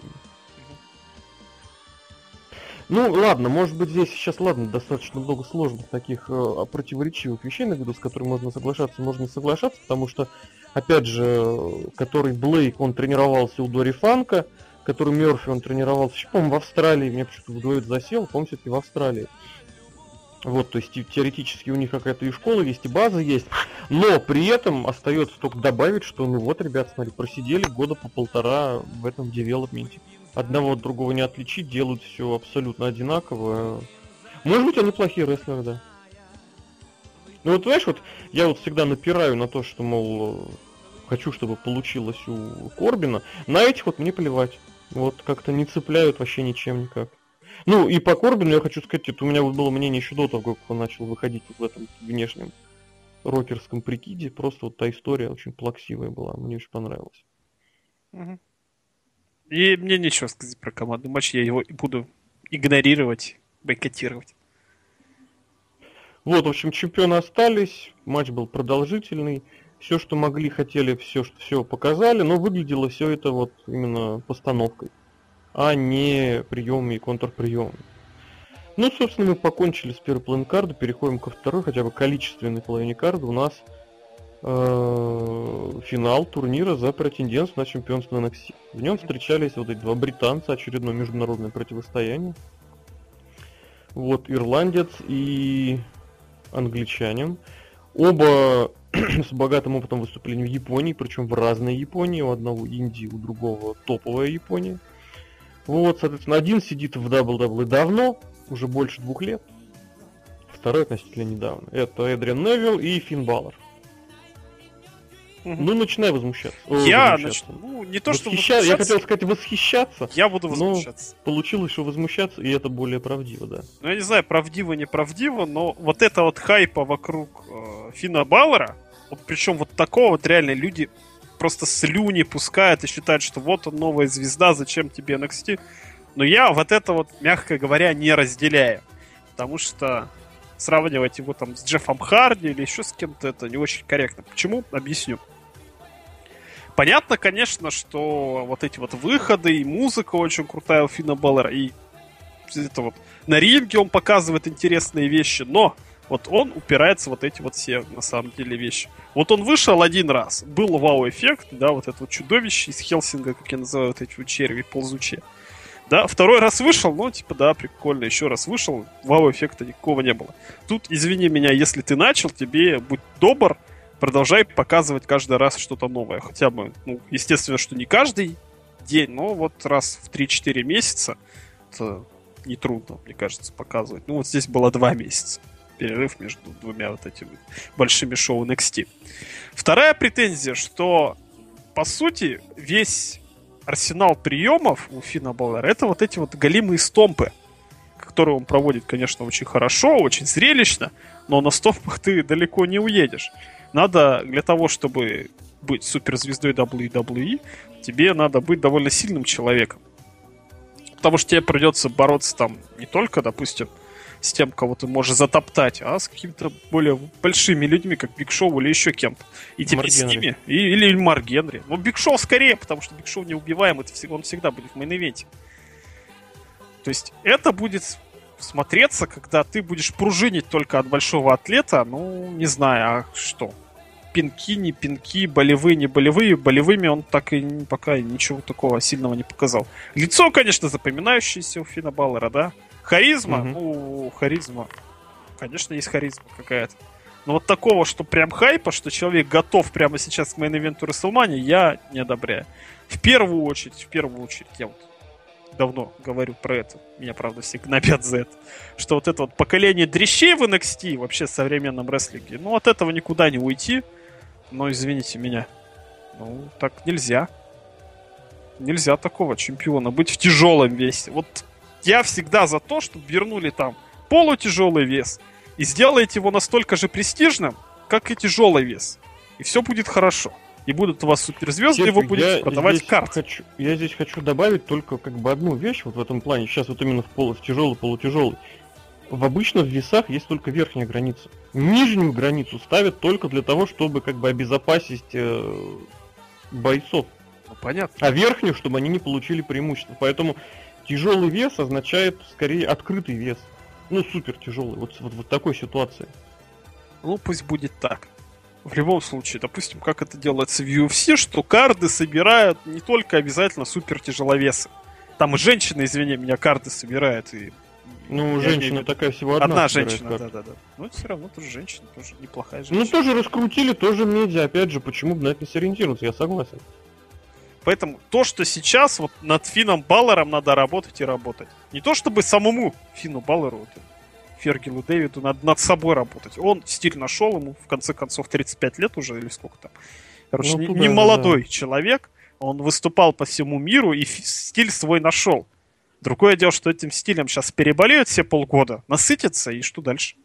Ну, ладно, может быть здесь сейчас, ладно, достаточно много сложных таких э, противоречивых вещей, на виду, с которыми можно соглашаться, можно не соглашаться, потому что, опять же, который Блейк, он тренировался у Дори Фанка, который Мерфи, он тренировался, еще, по-моему, в Австралии, мне почему-то в голове засел, по-моему, все-таки в Австралии. Вот, то есть теоретически у них какая-то и школа есть, и база есть, но при этом остается только добавить, что ну вот, ребят, смотри, просидели года по полтора в этом девелопменте. Одного от другого не отличить, делают все абсолютно одинаково. Может быть, они плохие рестлеры, да. Ну вот, знаешь, вот я вот всегда напираю на то, что, мол, хочу, чтобы получилось у Корбина. На этих вот мне плевать. Вот как-то не цепляют вообще ничем никак. Ну и по Корбину я хочу сказать, это у меня вот было мнение еще до того, как он начал выходить в этом внешнем рокерском прикиде. Просто вот та история очень плаксивая была, мне очень понравилась. И мне нечего сказать про командный матч, я его буду игнорировать, бойкотировать. Вот, в общем, чемпионы остались, матч был продолжительный все, что могли, хотели, все, что все показали, но выглядело все это вот именно постановкой, а не приемами и контрприемами. Ну, собственно, мы покончили с первой половиной карты, переходим ко второй, хотя бы количественной половине карты. У нас э, финал турнира за претендентство на чемпионство NXT. В нем встречались вот эти два британца, очередное международное противостояние. Вот ирландец и англичанин. Оба с богатым опытом выступлений в Японии, причем в разной Японии, у одного Индии, у другого топовая Япония. Вот, соответственно, один сидит в WWE давно, уже больше двух лет. Второй относительно недавно. Это Эдриан Невилл и Финн Баллар. Угу. Ну, начинай возмущаться. Я начну. Ну, не то, Восхища... что возмущаться. Я хотел сказать восхищаться. Я буду возмущаться. Получилось, что возмущаться, и это более правдиво, да. Ну, я не знаю, правдиво, неправдиво, но вот это вот хайпа вокруг э, Фина Баллера, причем вот такого вот реально люди просто слюни пускают и считают, что вот он новая звезда, зачем тебе NXT. Но я вот это вот, мягко говоря, не разделяю. Потому что сравнивать его там с Джеффом Харди или еще с кем-то это не очень корректно. Почему? Объясню. Понятно, конечно, что вот эти вот выходы и музыка очень крутая у Фина Баллера, и это вот на ринге он показывает интересные вещи, но вот он упирается вот эти вот все, на самом деле, вещи. Вот он вышел один раз, был вау-эффект, да, вот это вот чудовище из Хелсинга, как я называю вот эти вот черви ползучие. Да, второй раз вышел, ну, типа, да, прикольно, еще раз вышел, вау-эффекта никакого не было. Тут, извини меня, если ты начал, тебе будь добр, продолжай показывать каждый раз что-то новое. Хотя бы, ну, естественно, что не каждый день, но вот раз в 3-4 месяца это нетрудно, мне кажется, показывать. Ну, вот здесь было 2 месяца. Перерыв между двумя вот этими большими шоу NXT. Вторая претензия, что, по сути, весь арсенал приемов у Фина Баллера это вот эти вот голимые стомпы, которые он проводит, конечно, очень хорошо, очень зрелищно, но на стомпах ты далеко не уедешь надо для того, чтобы быть суперзвездой WWE, тебе надо быть довольно сильным человеком. Потому что тебе придется бороться там не только, допустим, с тем, кого ты можешь затоптать, а с какими-то более большими людьми, как Биг Шоу или еще кем-то. И тебе с ними... И, или, Марк Генри. Ну, Биг Шоу скорее, потому что Биг Шоу неубиваем, это он всегда будет в main event е. То есть это будет смотреться, когда ты будешь пружинить только от большого атлета, ну, не знаю, а что? пинки, не пинки, болевые, не болевые. Болевыми он так и пока ничего такого сильного не показал. Лицо, конечно, запоминающееся у Финна Балора, да? Харизма? Угу. Ну, харизма. Конечно, есть харизма какая-то. Но вот такого, что прям хайпа, что человек готов прямо сейчас к main event у WrestleMania, я не одобряю. В первую очередь, в первую очередь, я вот давно говорю про это. Меня, правда, все гнобят за это. Что вот это вот поколение дрищей в NXT, вообще в современном рестлинге, ну, от этого никуда не уйти. Но, извините меня, ну, так нельзя. Нельзя такого чемпиона быть в тяжелом весе. Вот я всегда за то, чтобы вернули там полутяжелый вес и сделаете его настолько же престижным, как и тяжелый вес. И все будет хорошо и будут у вас суперзвезды, и вы будете продавать карты. Хочу, я здесь хочу добавить только как бы одну вещь вот в этом плане. Сейчас вот именно в, пол, в тяжелый, полутяжелый. В обычных весах есть только верхняя граница. Нижнюю границу ставят только для того, чтобы как бы обезопасить э, бойцов. Ну, понятно. А верхнюю, чтобы они не получили преимущество. Поэтому тяжелый вес означает скорее открытый вес. Ну, супер тяжелый. Вот, вот, вот такой ситуации. Ну, пусть будет так в любом случае, допустим, как это делается в UFC, что карды собирают не только обязательно супер тяжеловесы. Там и женщина, извини меня, карды собирает. И, ну, женщина виду, такая всего одна. Одна женщина, да-да-да. Но это все равно тоже женщина, тоже неплохая ну, женщина. Ну, тоже раскрутили, тоже медиа. Опять же, почему бы на это не сориентироваться, я согласен. Поэтому то, что сейчас вот над Фином Баллером надо работать и работать. Не то, чтобы самому Фину Баллеру вот, Фергилу Дэвиду надо над собой работать. Он стиль нашел, ему в конце концов 35 лет уже, или сколько там. Короче, ну, не, не молодой да. человек, он выступал по всему миру и стиль свой нашел. Другое дело, что этим стилем сейчас переболеют все полгода, насытятся, и что дальше?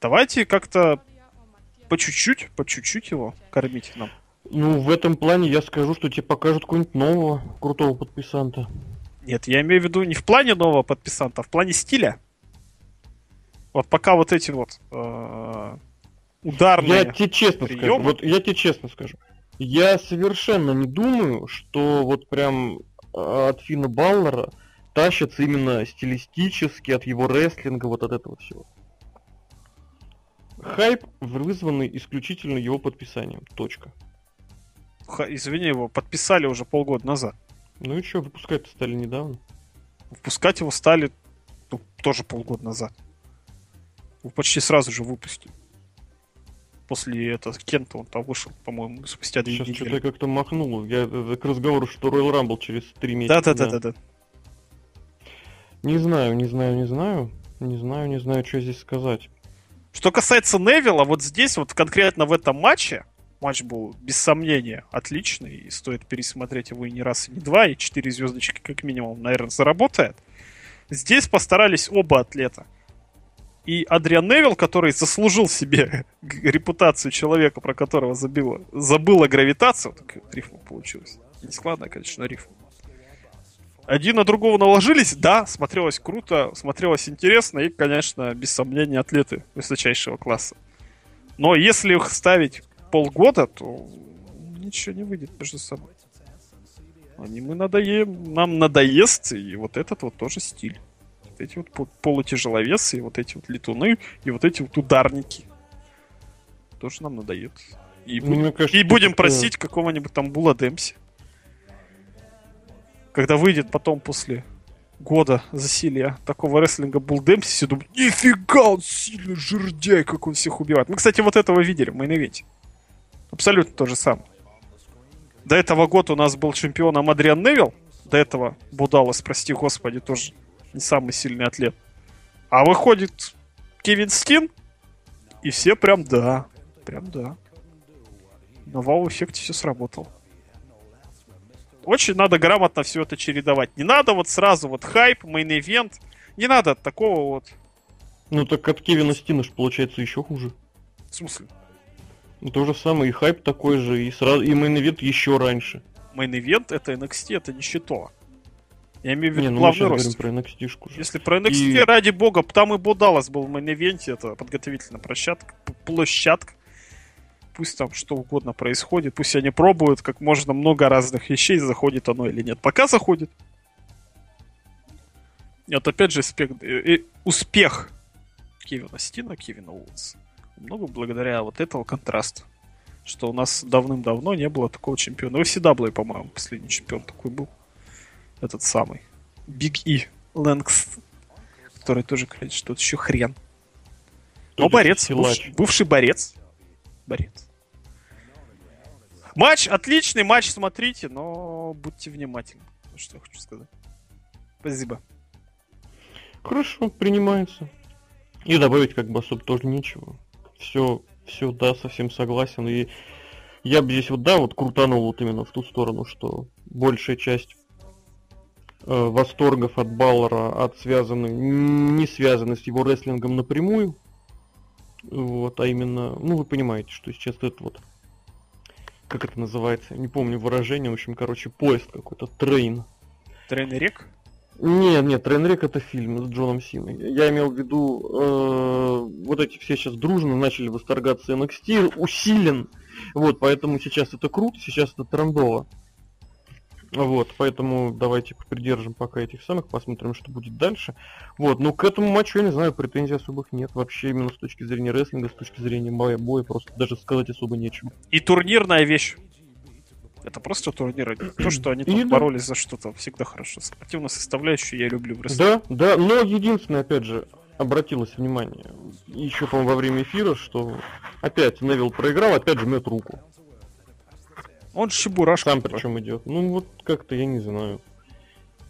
Давайте как-то по чуть-чуть, по чуть-чуть его кормить нам. Ну, в этом плане я скажу, что тебе покажут какого-нибудь нового крутого подписанта. Нет, я имею в виду не в плане нового подписанта, а в плане стиля. Вот пока вот эти вот э, ударные Я тебе честно приемы... скажу, вот я тебе честно скажу. Я совершенно не думаю, что вот прям э, от Фина Баллера тащится именно стилистически от его рестлинга, вот от этого всего. Хайп вызванный исключительно его подписанием. Точка. Извини, его подписали уже полгода назад. Ну и что, выпускать-то стали недавно. Выпускать его стали ну, тоже полгода назад. Его почти сразу же выпустили. После этого Кента он там вышел, по-моему, спустя две Сейчас недели. что-то я как-то махнул. Я э, к разговору, что Royal Rumble через три месяца. Да-да-да-да-да. Не знаю, не знаю, не знаю. Не знаю, не знаю, что здесь сказать. Что касается Невилла, вот здесь, вот конкретно в этом матче, матч был, без сомнения, отличный, и стоит пересмотреть его и не раз, и не два, и четыре звездочки как минимум, наверное, заработает. Здесь постарались оба атлета. И Адриан Невилл, который заслужил себе репутацию человека, про которого забила, забыла гравитацию, так рифма получилась. Не складная, конечно, рифма. Один на другого наложились, да, смотрелось круто, смотрелось интересно, и, конечно, без сомнения, атлеты высочайшего класса. Но если их ставить полгода, то ничего не выйдет между собой. Они мы надоем, нам надоест, и вот этот вот тоже стиль. Вот эти вот полутяжеловесы, и вот эти вот летуны, и вот эти вот ударники. Тоже нам надоест. И, ну, будем, кажется, и будем такое... просить какого-нибудь там Була Демси. Когда выйдет потом после года засилия такого рестлинга Бул Демси, все думают, нифига, он сильный жердяй, как он всех убивает. Мы, кстати, вот этого видели в мейн Абсолютно то же самое. До этого года у нас был чемпионом Адриан Невилл. До этого Будалос, прости господи, тоже не самый сильный атлет. А выходит Кевин Стин, и все прям да. Прям да. На wow-эффекте все сработало. Очень надо грамотно все это чередовать. Не надо вот сразу вот хайп, main event. Не надо такого вот. Ну так от Кевина Стина же получается еще хуже. В смысле? Ну, то же самое, и хайп такой же, и сразу и main event еще раньше. Main event это NXT, это не щито. Я имею в виду не, ну главный ростер. про NXT -шку же. Если про NXT, и... ради бога, там и Бо Даллас был в main event е, это подготовительная площадка, площадка. Пусть там что угодно происходит, пусть они пробуют как можно много разных вещей, заходит оно или нет. Пока заходит. Это опять же успех, э, э, успех Кевина Стина, Кевина Уотса много благодаря вот этого контраста. Что у нас давным-давно не было такого чемпиона. Вы всегда были, по-моему, последний чемпион такой был. Этот самый. Биг И. Лэнгс. Который тоже, конечно, что-то еще хрен. Но борец. Бывший, бывший борец. Борец. Матч отличный, матч смотрите, но будьте внимательны. что я хочу сказать. Спасибо. Хорошо, принимается. И добавить как бы особо тоже нечего. Все, все, да, совсем согласен. И я бы здесь вот, да, вот крутанул вот именно в ту сторону, что большая часть э, восторгов от Балора от связаны, не связаны с его рестлингом напрямую. Вот, а именно, ну вы понимаете, что сейчас это вот, как это называется, не помню выражение, в общем, короче, поезд какой-то, train. Train wreck? Нет, нет, Trainwreck это фильм с Джоном Синой. Я имел в виду, э, вот эти все сейчас дружно начали восторгаться NXT, усиленно. Вот, поэтому сейчас это круто, сейчас это трендово. Вот, поэтому давайте придержим пока этих самых, посмотрим, что будет дальше. Вот, ну к этому матчу, я не знаю, претензий особых нет. Вообще, именно с точки зрения рестлинга, с точки зрения боя, боя просто даже сказать особо нечего. И турнирная вещь. Это просто турниры. То, что они тут боролись за что-то, всегда хорошо. Спортивную составляющую я люблю в. Да, да, но единственное, опять же, обратилось внимание, еще, по-моему, во время эфира, что опять Невил проиграл, опять же мет руку. Он чебурашка. Сам причем идет. Ну вот как-то я не знаю.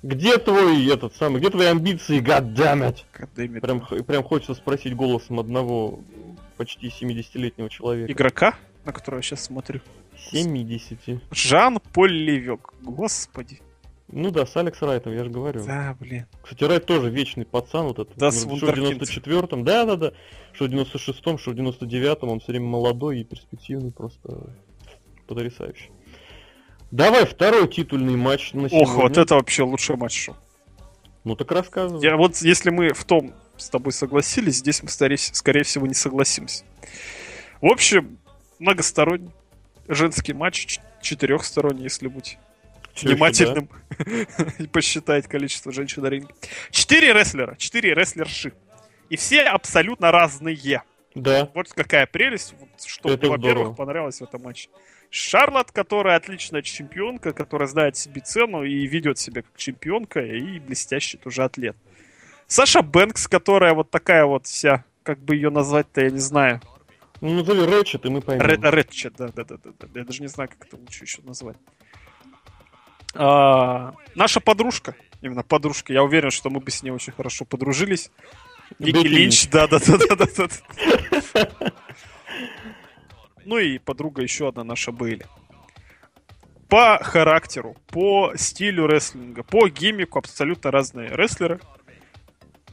Где твой этот самый, где твои амбиции, goddammit? goddammit. Прям, прям хочется спросить голосом одного почти 70-летнего человека. Игрока, на которого я сейчас смотрю. 70. Жан-Поль Левек. Господи. Ну да, с Алекс Райтом, я же говорю. Да, блин. Кстати, Райт тоже вечный пацан вот этот. Да, с Что в 94-м, да, да, да. Что в 96-м, что в 99-м, он все время молодой и перспективный, просто потрясающий. Давай второй титульный матч на сегодня. Ох, вот это вообще лучший матч шоу. Ну так рассказывай. Я вот, если мы в том с тобой согласились, здесь мы, скорее всего, не согласимся. В общем, многосторонний женский матч, четырехсторонний, если быть внимательным и посчитать количество женщин на ринге. Четыре рестлера, четыре рестлерши. И все абсолютно разные. Да. Вот какая прелесть, вот, что, Это во-первых, понравилось в этом матче. Шарлот, которая отличная чемпионка, которая знает себе цену и ведет себя как чемпионка, и блестящий тоже атлет. Саша Бэнкс, которая вот такая вот вся, как бы ее назвать-то, я не знаю. Ну, назови Рэтчет, и мы поймем. Рэтчет, да, да, да, да, да. Я даже не знаю, как это лучше еще назвать. А, наша подружка, именно подружка, я уверен, что мы бы с ней очень хорошо подружились. Ники Линч, да, да, да, да, да, да. Ну и подруга еще одна наша были. По характеру, по стилю рестлинга, по гиммику абсолютно разные рестлеры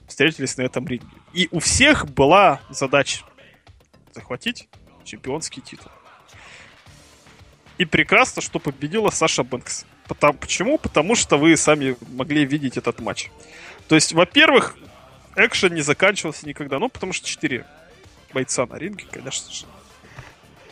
встретились на этом ринге. И у всех была задача захватить чемпионский титул. И прекрасно, что победила Саша Бэнкс. Потому, почему? Потому что вы сами могли видеть этот матч. То есть, во-первых, экшен не заканчивался никогда. Ну, потому что 4 бойца на ринге, конечно же,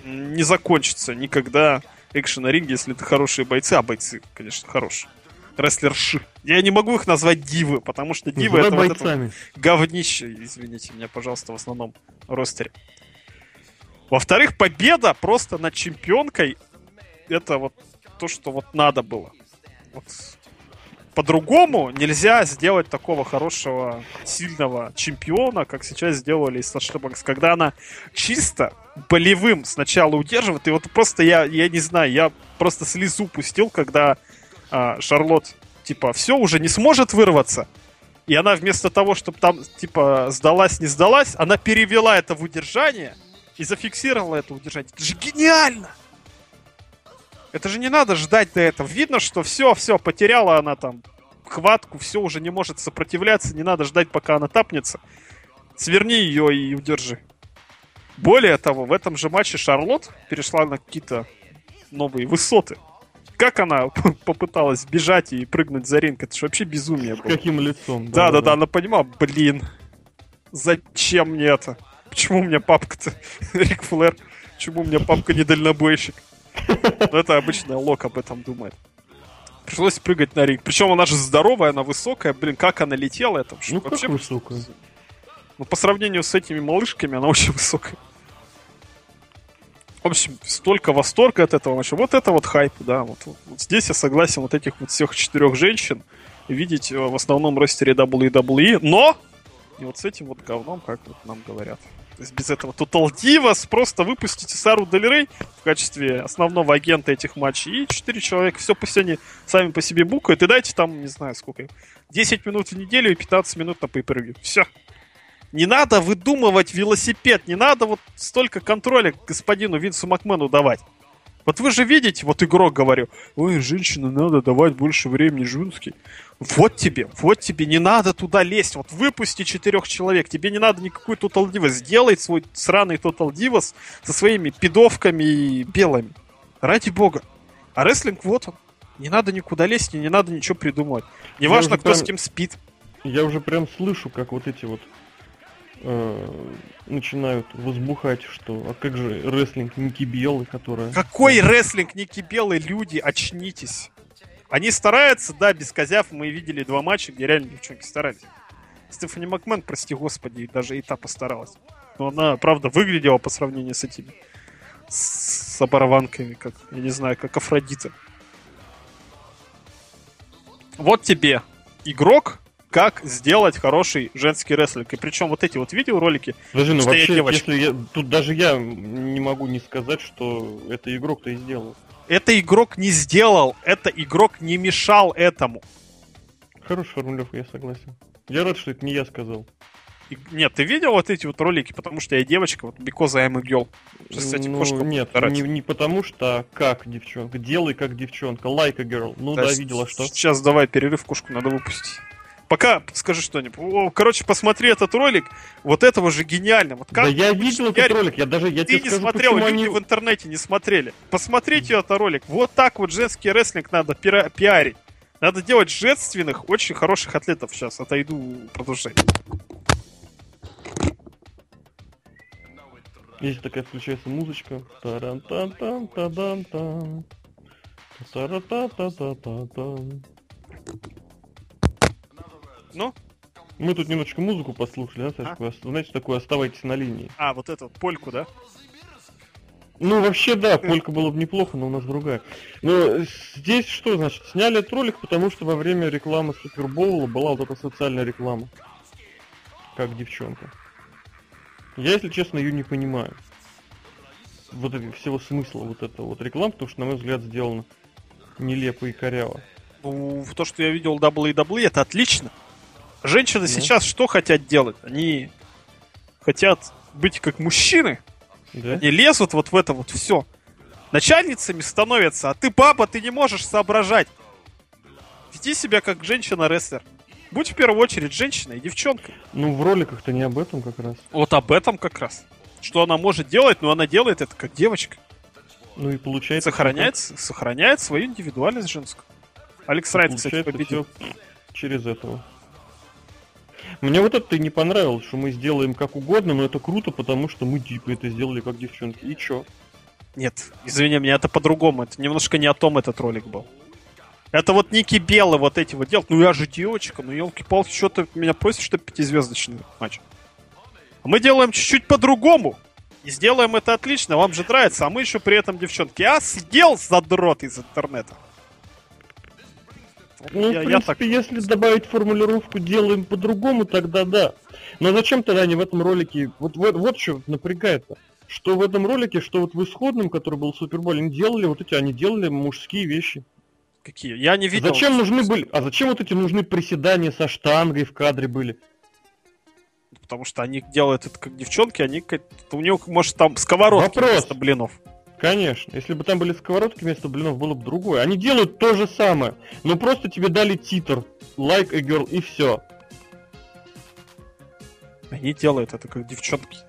не закончится никогда экшен на ринге, если это хорошие бойцы, а бойцы, конечно, хорошие. Рестлерши. Я не могу их назвать дивы, потому что дивы это вот это говнище, извините меня, пожалуйста, в основном ростере. Во-вторых, победа просто над чемпионкой это вот то, что вот надо было. Вот. По-другому нельзя сделать такого хорошего, сильного чемпиона, как сейчас сделали из Бэнкс, когда она чисто болевым сначала удерживает, и вот просто я, я не знаю, я просто слезу пустил, когда а, Шарлот, типа, все, уже не сможет вырваться, и она вместо того, чтобы там, типа, сдалась, не сдалась, она перевела это в удержание и зафиксировала это удержание. Это же гениально! Это же не надо ждать до этого. Видно, что все, все, потеряла она там хватку, все уже не может сопротивляться, не надо ждать, пока она тапнется. Сверни ее и удержи. Более того, в этом же матче Шарлот перешла на какие-то новые высоты. Как она попыталась бежать и прыгнуть за ринг, это же вообще безумие было. Каким лицом? Да, да, да, она понимала, блин, зачем мне это? Почему у меня папка-то Рик Флэр? Почему у меня папка не дальнобойщик? Ну, это обычно Лок об этом думает. Пришлось прыгать на ринг. Причем она же здоровая, она высокая. Блин, как она летела, это ну, вообще... Как высокая? Ну, по сравнению с этими малышками, она очень высокая. В общем, столько восторга от этого матча. Вот это вот хайп, да. Вот, вот, вот здесь я согласен вот этих вот всех четырех женщин видеть в основном ростере WWE, но и вот с этим вот говном, как вот нам говорят. Без этого Total Divas просто выпустите Сару Дель в качестве основного агента этих матчей, и четыре человека, все пусть они сами по себе букают, и дайте там, не знаю, сколько, 10 минут в неделю и 15 минут на per Все. Не надо выдумывать велосипед, не надо вот столько контроля господину Винсу Макмену давать. Вот вы же видите, вот игрок говорю, ой, женщина, надо давать больше времени женский. Вот тебе, вот тебе, не надо туда лезть, вот выпусти четырех человек, тебе не надо никакой Total Divas, сделай свой сраный Total Divas со своими пидовками и белыми. Ради бога. А рестлинг вот он. Не надо никуда лезть, и не надо ничего придумывать. Неважно, кто прям, с кем спит. Я уже прям слышу, как вот эти вот э, начинают возбухать, что а как же рестлинг Ники Белый, которая... Какой рестлинг Ники Белый, люди, очнитесь. Они стараются, да, без козяв мы видели два матча, где реально девчонки старались. Стефани Макмен, прости господи, даже и та постаралась. Но она, правда, выглядела по сравнению с этими с, оборванками, как, я не знаю, как Афродита. Вот тебе игрок, как сделать хороший женский рестлинг. И причем вот эти вот видеоролики, Подожди, ну вообще. Если я, тут даже я не могу не сказать, что это игрок-то и сделал. Это игрок не сделал, это игрок не мешал этому. Хорошая формулировка, я согласен. Я рад, что это не я сказал. И, нет, ты видел вот эти вот ролики, потому что я девочка, вот because I am a girl. Кстати, ну, нет, не, не потому что, а как девчонка. Делай как девчонка, like a girl. Ну да, да видела что. Сейчас давай перерыв, кошку надо выпустить. Пока скажи что-нибудь. Короче, посмотри этот ролик. Вот этого же гениально. Вот как да я видел этот ролик, я даже я Ты тебе не скажу, смотрел, люди они... в интернете не смотрели. Посмотрите этот ролик. Вот так вот женский рестлинг надо пиа- пиарить. Надо делать женственных, очень хороших атлетов. Сейчас отойду продолжать. Есть такая включается музычка. Таран-тан-тан-тадан-тан. Тара-та-та-та-та-тан. Ну? Мы тут немножечко музыку послушали, да, Сашка? А? Знаете, такое «Оставайтесь на линии». А, вот эту польку, да? Ну, вообще, да, полька было бы неплохо, но у нас другая. Но здесь что, значит, сняли этот ролик, потому что во время рекламы Супербоула была вот эта социальная реклама. Как девчонка. Я, если честно, ее не понимаю. Вот этого всего смысла вот этого вот рекламы, потому что, на мой взгляд, сделано нелепо и коряво. Ну, то, что я видел WWE, это отлично. Женщины ну. сейчас что хотят делать? Они хотят быть как мужчины. Да? Они лезут вот в это вот все. Начальницами становятся, а ты папа, ты не можешь соображать. Веди себя как женщина-рестлер. Будь в первую очередь женщиной и девчонкой. Ну, в роликах-то не об этом как раз. Вот об этом как раз. Что она может делать, но она делает это как девочка. Ну и получается... Сохраняет, сохраняет свою индивидуальность женскую. Алекс Райт, кстати, победил. Через этого. Мне вот это не понравилось, что мы сделаем как угодно, но это круто, потому что мы типа это сделали как девчонки. И чё? Нет, извини меня, это по-другому. Это немножко не о том этот ролик был. Это вот Ники Белый вот эти вот делают. Ну я же девочка, ну елки-палки, что ты меня просишь, что пятизвездочный матч? А мы делаем чуть-чуть по-другому. И сделаем это отлично, вам же нравится, а мы еще при этом девчонки. Я съел задрот из интернета. Ну, я, в принципе, я так... если добавить формулировку «делаем по-другому», тогда да. Но зачем тогда они в этом ролике... Вот, вот, вот что напрягает-то. Что в этом ролике, что вот в исходном, который был Супербол, они делали вот эти, они делали мужские вещи. Какие? Я не видел. Зачем нужны были... А зачем вот эти нужны приседания со штангой в кадре были? Потому что они делают это как девчонки, они... У него, может, там сковородки Вопрос. вместо блинов. Конечно. Если бы там были сковородки вместо блинов, было бы другое. Они делают то же самое, но просто тебе дали титр, like a girl, и все. Они делают это как девчонки.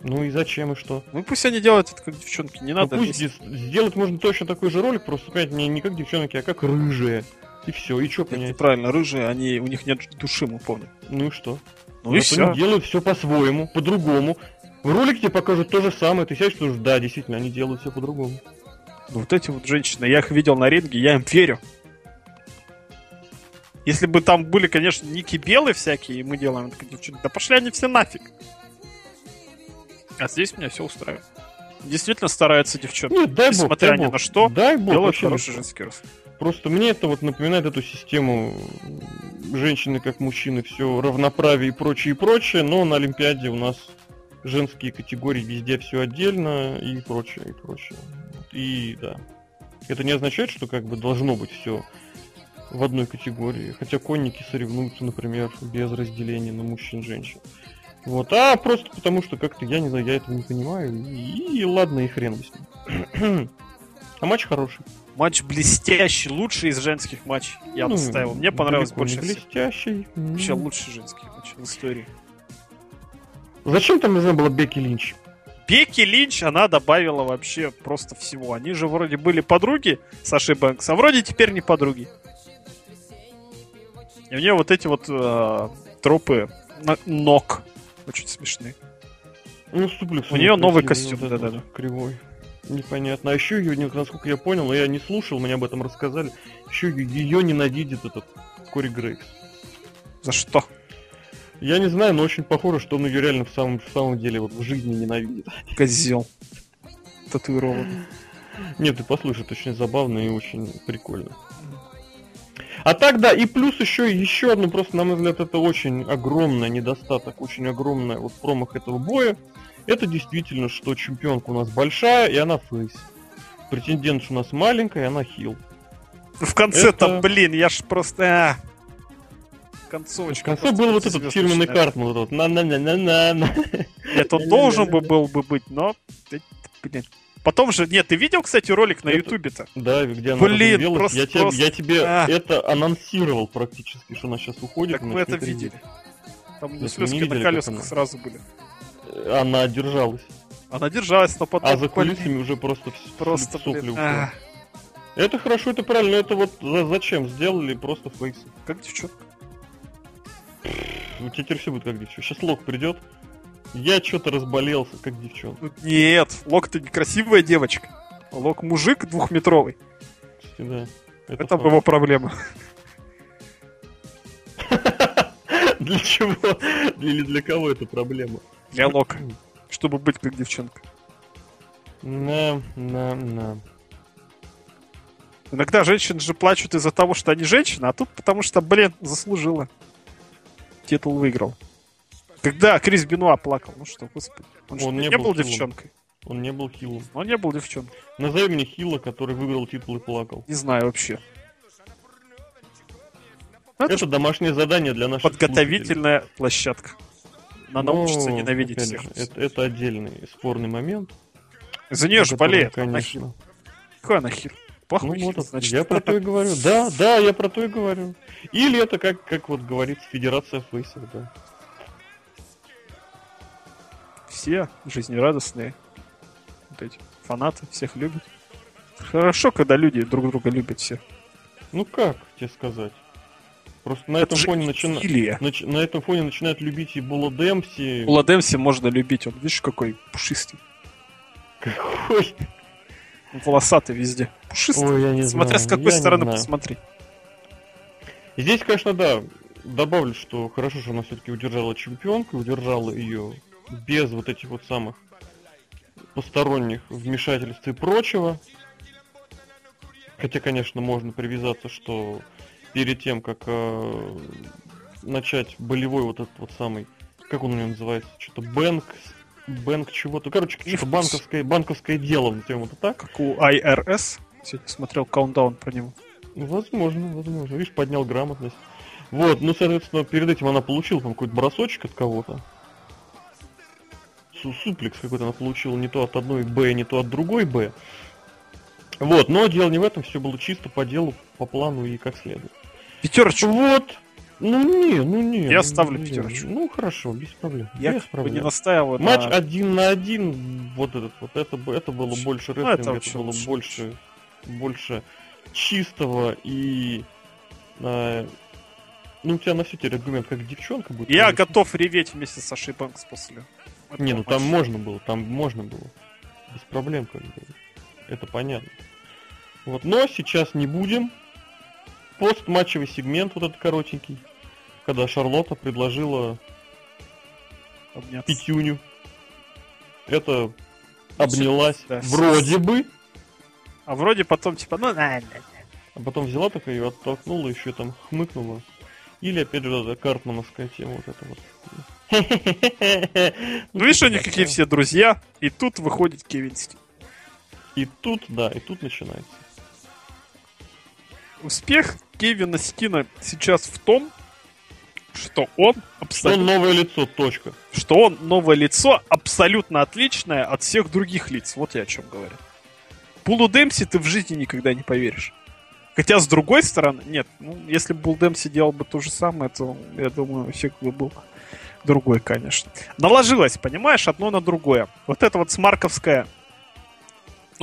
Ну и зачем и что? Ну пусть они делают это как девчонки, не ну, надо. Ну, пусть сделать можно точно такой же ролик, просто понять не, не как девчонки, а как рыжие. И все, и что понять? Правильно, рыжие, они, у них нет души, мы помним. Ну и что? Ну и все. Они делают все по-своему, по-другому. В ролике тебе покажут то же самое, ты сядешь, что да, действительно, они делают все по-другому. Ну, вот эти вот женщины, я их видел на ринге, я им верю. Если бы там были, конечно, ники белые всякие, и мы делаем такие девчонки, да пошли они все нафиг. А здесь меня все устраивает. Действительно стараются девчонки. Нет, дай Несмотря бог, дай ни бог. на что, дай бог, делают хороший женский рост. Просто мне это вот напоминает эту систему женщины как мужчины, все равноправие и прочее, и прочее, но на Олимпиаде у нас женские категории везде все отдельно и прочее, и прочее. И да. Это не означает, что как бы должно быть все в одной категории. Хотя конники соревнуются, например, без разделения на мужчин и женщин. Вот, а просто потому что как-то, я не знаю, я этого не понимаю. И, и ладно, и хрен с ним. а матч хороший. Матч блестящий, лучший из женских матчей. Я ну, ставил. Мне понравилось больше всего. Блестящий. Вообще лучший женский матч в истории. Зачем там нужна была Бекки Линч? Бекки Линч, она добавила вообще просто всего. Они же вроде были подруги Саши Бэнкс, а вроде теперь не подруги. И у нее вот эти вот э, тропы ног очень смешные. Ну, суплекс. У нее новый костюм, да-да-да. Вот кривой. Непонятно. А еще ее, насколько я понял, но я не слушал, мне об этом рассказали, еще ее ненавидит этот Кори Грейкс. За что? Я не знаю, но очень похоже, что он ее реально в самом, в самом деле вот в жизни ненавидит. Козел. Татуированный. Нет, ты послушай, это очень забавно и очень прикольно. А так, да, и плюс еще, еще одно, просто, на мой взгляд, это очень огромный недостаток, очень огромный вот промах этого боя. Это действительно, что чемпионка у нас большая, и она фейс. Претендент у нас маленькая, и она хил. В конце-то, это... блин, я ж просто... А, концовочка. В конце был вот этот фирменный карт, вот этот на на на на на на Это он должен бы был бы быть, но... Блин. Потом же, нет, ты видел, кстати, ролик на Ютубе-то? Да, где она Блин, просто, я, просто... Тебе, я тебе а. это анонсировал практически, что она сейчас уходит. Так вы это видели. Там не слезки на колесах сразу были. Она держалась. Она держалась, но потом... А за кулисами уже просто, просто сопли а. Это хорошо, это правильно, это вот зачем сделали просто фейсы. Как девчонка. У тебя все будет как девчонка. Сейчас лог придет. Я что-то разболелся, как девчонка. Нет, Лок-то некрасивая девочка. Лок мужик двухметровый. Кстати, да. Это, это его проблема. Для чего? Или для кого это проблема? Для Лока. Чтобы быть как девчонка. На, на, на. Иногда женщины же плачут из-за того, что они женщины, а тут потому что, блин, заслужила. Титул выиграл. Когда Крис Бенуа плакал, ну что, господи. Он, он не, не был, был девчонкой. Он не был хилом. Он не был девчонкой. Назови мне хила, который выиграл титул и плакал. Не знаю вообще. Ну, это, это домашнее задание для наших Подготовительная слушателей. площадка. Надо ну, научиться ненавидеть всех. Это, это отдельный спорный момент. За нее же болеет. Конечно. Какой она хил? Плохой ну, вот, значит. Я про то и говорю. Да, да, я про то и говорю. Или это как, как вот говорится, Федерация Фейсов, да все жизнерадостные. Вот эти фанаты всех любят. Хорошо, когда люди друг друга любят все. Ну как тебе сказать? Просто на Это этом фоне начинают нач... на этом фоне начинают любить и Була Демси. Була Демси можно любить, он видишь какой пушистый. Какой? Волосатый везде. Пушистый. Ой, я не Смотря знаю. с какой я стороны посмотри. Здесь, конечно, да, добавлю, что хорошо, что она все-таки удержала чемпионку, удержала ее без вот этих вот самых посторонних вмешательств и прочего. Хотя, конечно, можно привязаться, что перед тем, как э, начать болевой вот этот вот самый, как он у него называется, что-то бэнк, бэнк чего-то, короче, что банковское, банковское дело, назовем это так. Как у IRS, сегодня смотрел каунтдаун про него. Возможно, возможно. Видишь, поднял грамотность. Вот, ну, соответственно, перед этим она получила там какой-то бросочек от кого-то суплекс какой-то она получила не то от одной Б, не то от другой Б. Вот, но дело не в этом, все было чисто по делу, по плану и как следует. Пятерочку. Вот. Ну не, ну не. Я ставлю не, пятерочку. Ну хорошо, без проблем. Я без проблем. не настаивал. Матч на... один на один, вот этот вот, это, это было больше рестлинга, ну, это, это было лучше. больше, больше чистого и э, ну, у тебя на все теперь аргумент, как девчонка будет. Я готов реветь вместе с Сашей Бэнкс после. Не, ну там можно было, там можно было. Без проблем, как бы. Это понятно. Вот, но сейчас не будем. Постматчевый сегмент вот этот коротенький, когда Шарлотта предложила Обняться. пятюню. Это обнялась да, вроде бы. А вроде потом типа, ну, на, на, А потом взяла такая ее оттолкнула, еще там хмыкнула. Или опять же, эта картмановская тема вот эта вот. Ну, видишь, они какие все друзья, и тут выходит Кевин Стин. И тут, да, и тут начинается. Успех Кевина Стина сейчас в том, что он абсолютно... Что он новое лицо, точка. Что он новое лицо абсолютно отличное от всех других лиц. Вот я о чем говорю. Пулу Демси ты в жизни никогда не поверишь. Хотя, с другой стороны, нет, ну, если бы Булл Демси делал бы то же самое, то, я думаю, эффект бы был другой, конечно. Наложилось, понимаешь, одно на другое. Вот это вот смарковская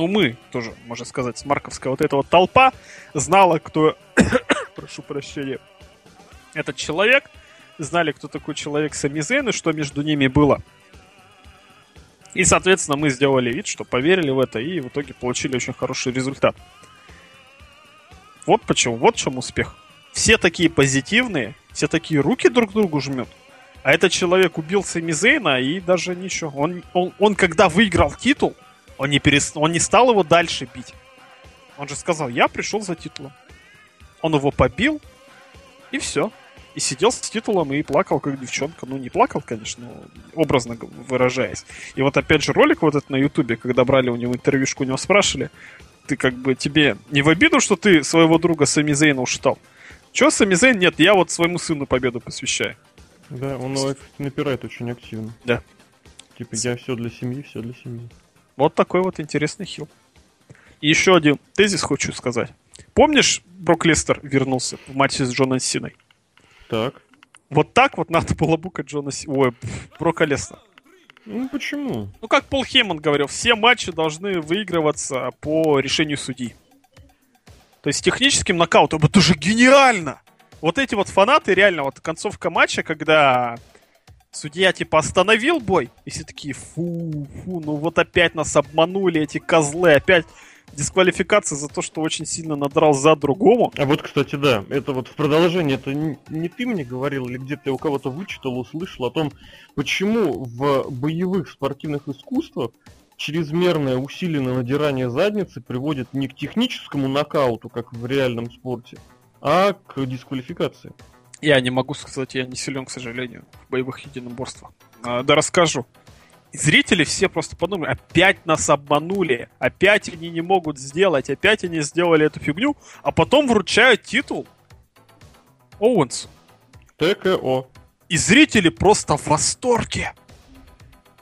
ну мы тоже, можно сказать, смарковская вот эта вот толпа знала, кто, прошу прощения, этот человек, знали, кто такой человек Самизен и что между ними было. И, соответственно, мы сделали вид, что поверили в это и в итоге получили очень хороший результат. Вот почему, вот в чем успех. Все такие позитивные, все такие руки друг другу жмет. А этот человек убил Самизейна и даже ничего. Он, он, он когда выиграл титул, он не, перес... он не стал его дальше бить. Он же сказал, я пришел за титулом. Он его побил, и все. И сидел с титулом и плакал, как девчонка. Ну, не плакал, конечно, образно выражаясь. И вот опять же ролик вот этот на Ютубе, когда брали у него интервьюшку, у него спрашивали, ты как бы тебе не в обиду, что ты своего друга Самизейна ушатал? Че, Самизейн? Нет, я вот своему сыну победу посвящаю. Да, он напирает очень активно. Да. Типа, я все для семьи, все для семьи. Вот такой вот интересный хил. И еще один тезис хочу сказать. Помнишь, Брок Лестер вернулся в матче с Джоном Синой? Так. Вот так вот надо было букать Джона Си... Ой, Брока Лестера. Ну почему? Ну как Пол Хейман говорил, все матчи должны выигрываться по решению судьи. То есть техническим нокаутом. Это же гениально! Вот эти вот фанаты, реально, вот концовка матча, когда Судья типа остановил бой, и все такие, фу, фу, ну вот опять нас обманули эти козлы, опять дисквалификация за то, что очень сильно надрал за другому. А вот, кстати, да, это вот в продолжение, это не, не ты мне говорил, или где-то я у кого-то вычитал, услышал о том, почему в боевых спортивных искусствах чрезмерное усиленное надирание задницы приводит не к техническому нокауту, как в реальном спорте, а к дисквалификации. Я не могу сказать, я не силен, к сожалению, в боевых единоборствах. А, да расскажу. Зрители все просто подумали, опять нас обманули, опять они не могут сделать, опять они сделали эту фигню, а потом вручают титул Оуэнсу. ТКО. И зрители просто в восторге.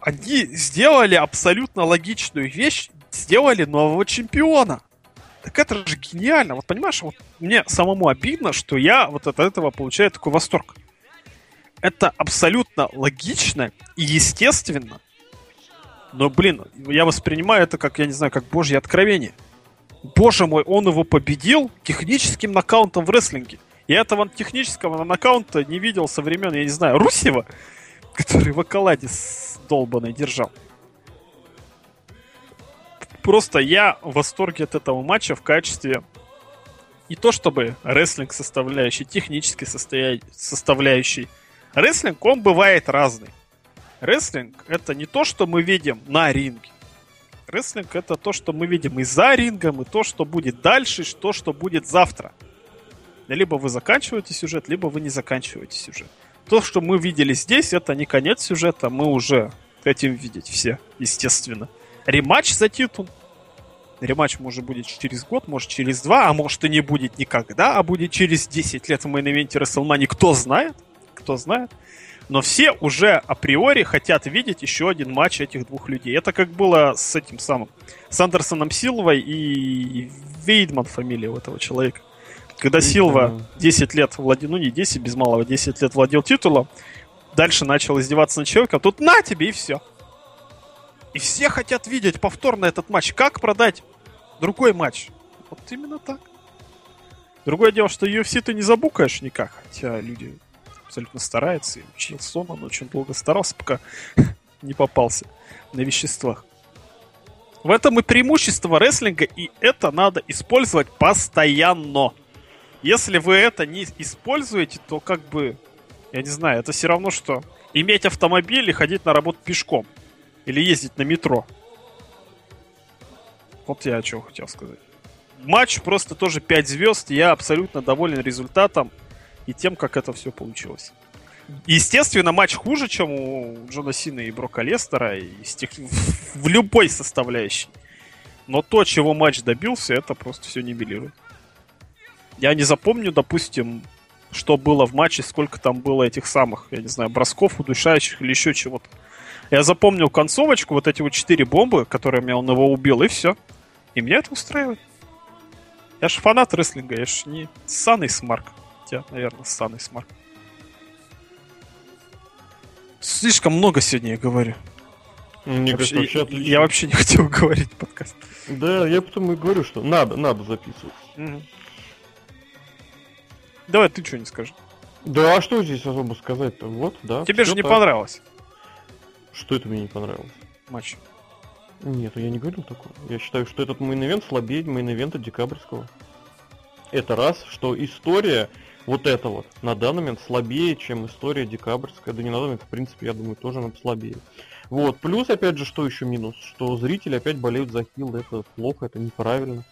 Они сделали абсолютно логичную вещь, сделали нового чемпиона. Так это же гениально. Вот понимаешь, вот мне самому обидно, что я вот от этого получаю такой восторг. Это абсолютно логично и естественно. Но, блин, я воспринимаю это как, я не знаю, как божье откровение. Боже мой, он его победил техническим нокаутом в рестлинге. Я этого технического нокаута не видел со времен, я не знаю, Русева, который в околаде с долбаной держал просто я в восторге от этого матча в качестве не то чтобы рестлинг составляющий, технической состоя... составляющий. Рестлинг, он бывает разный. Рестлинг это не то, что мы видим на ринге. Рестлинг это то, что мы видим и за рингом, и то, что будет дальше, и то, что будет завтра. Либо вы заканчиваете сюжет, либо вы не заканчиваете сюжет. То, что мы видели здесь, это не конец сюжета, мы уже хотим видеть все, естественно. Рематч за титул. Рематч может будет через год, может через два, а может и не будет никогда, а будет через 10 лет в main event е WrestleMania. Кто знает? Кто знает? Но все уже априори хотят видеть еще один матч этих двух людей. Это как было с этим самым, с Андерсоном Силвой и Вейдман фамилия у этого человека. Когда Силва 10 лет владел, ну не 10, без малого, 10 лет владел титулом, дальше начал издеваться над человеком, тут на тебе и все. И все хотят видеть повторно этот матч. Как продать другой матч? Вот именно так. Другое дело, что UFC ты не забукаешь никак, хотя люди абсолютно стараются. И учился он, он очень долго старался, пока не попался на веществах. В этом и преимущество рестлинга, и это надо использовать постоянно. Если вы это не используете, то как бы, я не знаю, это все равно, что иметь автомобиль и ходить на работу пешком. Или ездить на метро. Вот я о чем хотел сказать. Матч просто тоже 5 звезд. Я абсолютно доволен результатом и тем, как это все получилось. Естественно, матч хуже, чем у Джона Сина и Брока Лестера и тех... в любой составляющей. Но то, чего матч добился, это просто все нивелирует. Я не запомню, допустим, что было в матче, сколько там было этих самых, я не знаю, бросков, удушающих или еще чего-то. Я запомнил концовочку, вот эти вот четыре бомбы, которыми он его убил, и все. И меня это устраивает. Я же фанат рестлинга, я же не ссаный смарк. Хотя, наверное, ссаный смарк. Слишком много сегодня я говорю. Мне Вообще- кажется, вообще я, отлично. я вообще не хотел говорить подкаст. Да, я потому и говорю, что надо, надо записывать. Мгм. Давай ты что не скажешь. Да, а что здесь особо сказать-то? Вот, да. Тебе же не так. понравилось Что это мне не понравилось? матч. Нет, я не говорил такого. Я считаю, что этот main event слабее main event а декабрьского. Это раз, что история вот эта вот на данный момент слабее, чем история декабрьская. Да не на данный момент, в принципе, я думаю, тоже она слабее. Вот, плюс, опять же, что еще минус? Что зрители опять болеют за heel, это плохо, это неправильно.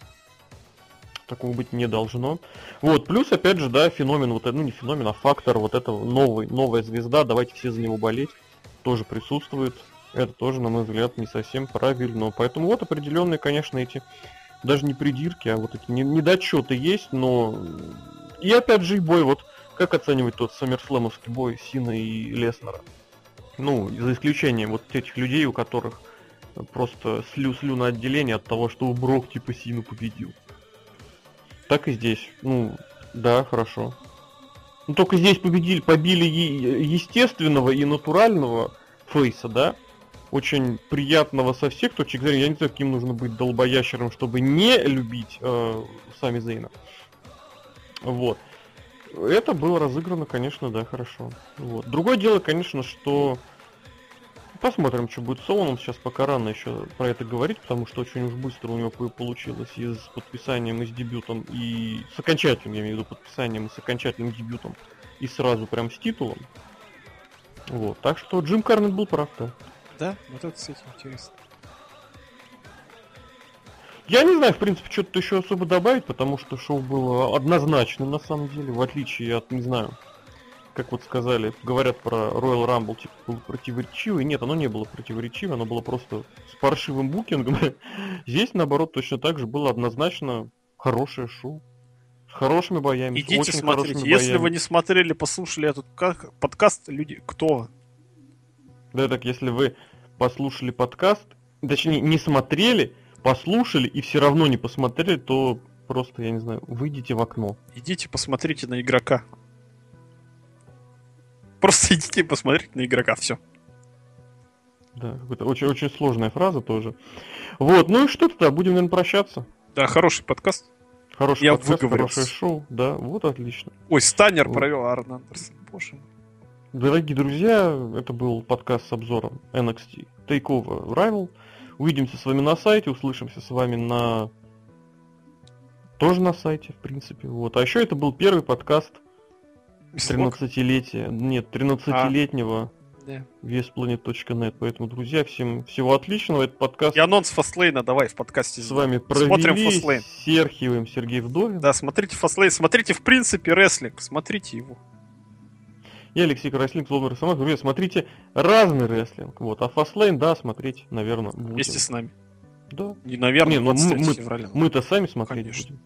Такого быть не должно. Вот, плюс, опять же, да, феномен, вот, это- ну не феномен, а фактор вот этого новый, новая звезда, давайте все за него болеть, тоже присутствует. Это тоже, на мой взгляд, не совсем правильно. Поэтому вот определенные, конечно, эти даже не придирки, а вот эти не- недочеты есть, но и опять же и бой, вот как оценивать тот саммерслэмовский бой Сина и Леснера? Ну, за исключением вот этих людей, у которых просто слю слюна отделение от того, что Брок типа Сину победил. Так и здесь. Ну, да, хорошо. Ну только здесь победили, побили е- естественного и натурального фейса, да? Очень приятного со всех точек зрения. Я не знаю, каким нужно быть долбоящером, чтобы не любить э, Сами Зейна. Вот. Это было разыграно, конечно, да, хорошо. Вот. Другое дело, конечно, что посмотрим, что будет с Оуэном. Сейчас пока рано еще про это говорить, потому что очень уж быстро у него по- получилось и с подписанием, и с дебютом, и с окончательным, я имею в виду, подписанием, и с окончательным дебютом, и сразу прям с титулом. Вот. Так что Джим Карнет был прав, да. Да, вот это, кстати, интересно. Я не знаю, в принципе, что-то еще особо добавить, потому что шоу было однозначным на самом деле, в отличие от, не знаю, как вот сказали, говорят про Royal Rumble, типа, было противоречивое. Нет, оно не было противоречивое, оно было просто с паршивым букингом. Здесь, наоборот, точно так же было однозначно хорошее шоу. С хорошими боями, Идите очень смотрите. хорошими Если боями. вы не смотрели, послушали этот ка- подкаст, люди, кто? Да, так если вы послушали подкаст, точнее, не смотрели, послушали и все равно не посмотрели, то просто, я не знаю, выйдите в окно. Идите посмотрите на игрока. Просто идите посмотрите на игрока, все. Да, какая-то очень, очень сложная фраза тоже. Вот, ну и что тогда, будем, наверное, прощаться. Да, хороший подкаст. Хороший Я подкаст, хорошее шоу, да, вот отлично. Ой, Станер Вот. провел Арн Андерсон. Боже мой. Дорогие друзья, это был подкаст с обзором NXT Takeover Rival. Увидимся с вами на сайте, услышимся с вами на... Тоже на сайте, в принципе. Вот. А еще это был первый подкаст Смог? 13-летия, нет, 13-летнего Да. весplanet.net. Поэтому, друзья, всем всего отличного. Этот подкаст И анонс Фастлейна давай в подкасте. с вами Смотрим провели Fastlane. Серхиевым Сергей Вдовин. Да, смотрите Фастлейн. Смотрите, в принципе, рестлинг. Смотрите его. Я Алексей Краслинг, Владимир Самаров. Друзья, смотрите разный рестлинг. Вот. А Фастлейн, да, смотреть, наверное, будем. Вместе с нами. Да. И, наверное, Не, ну мы- 23 мы- февраля. Мы-то сами смотреть Конечно. будем.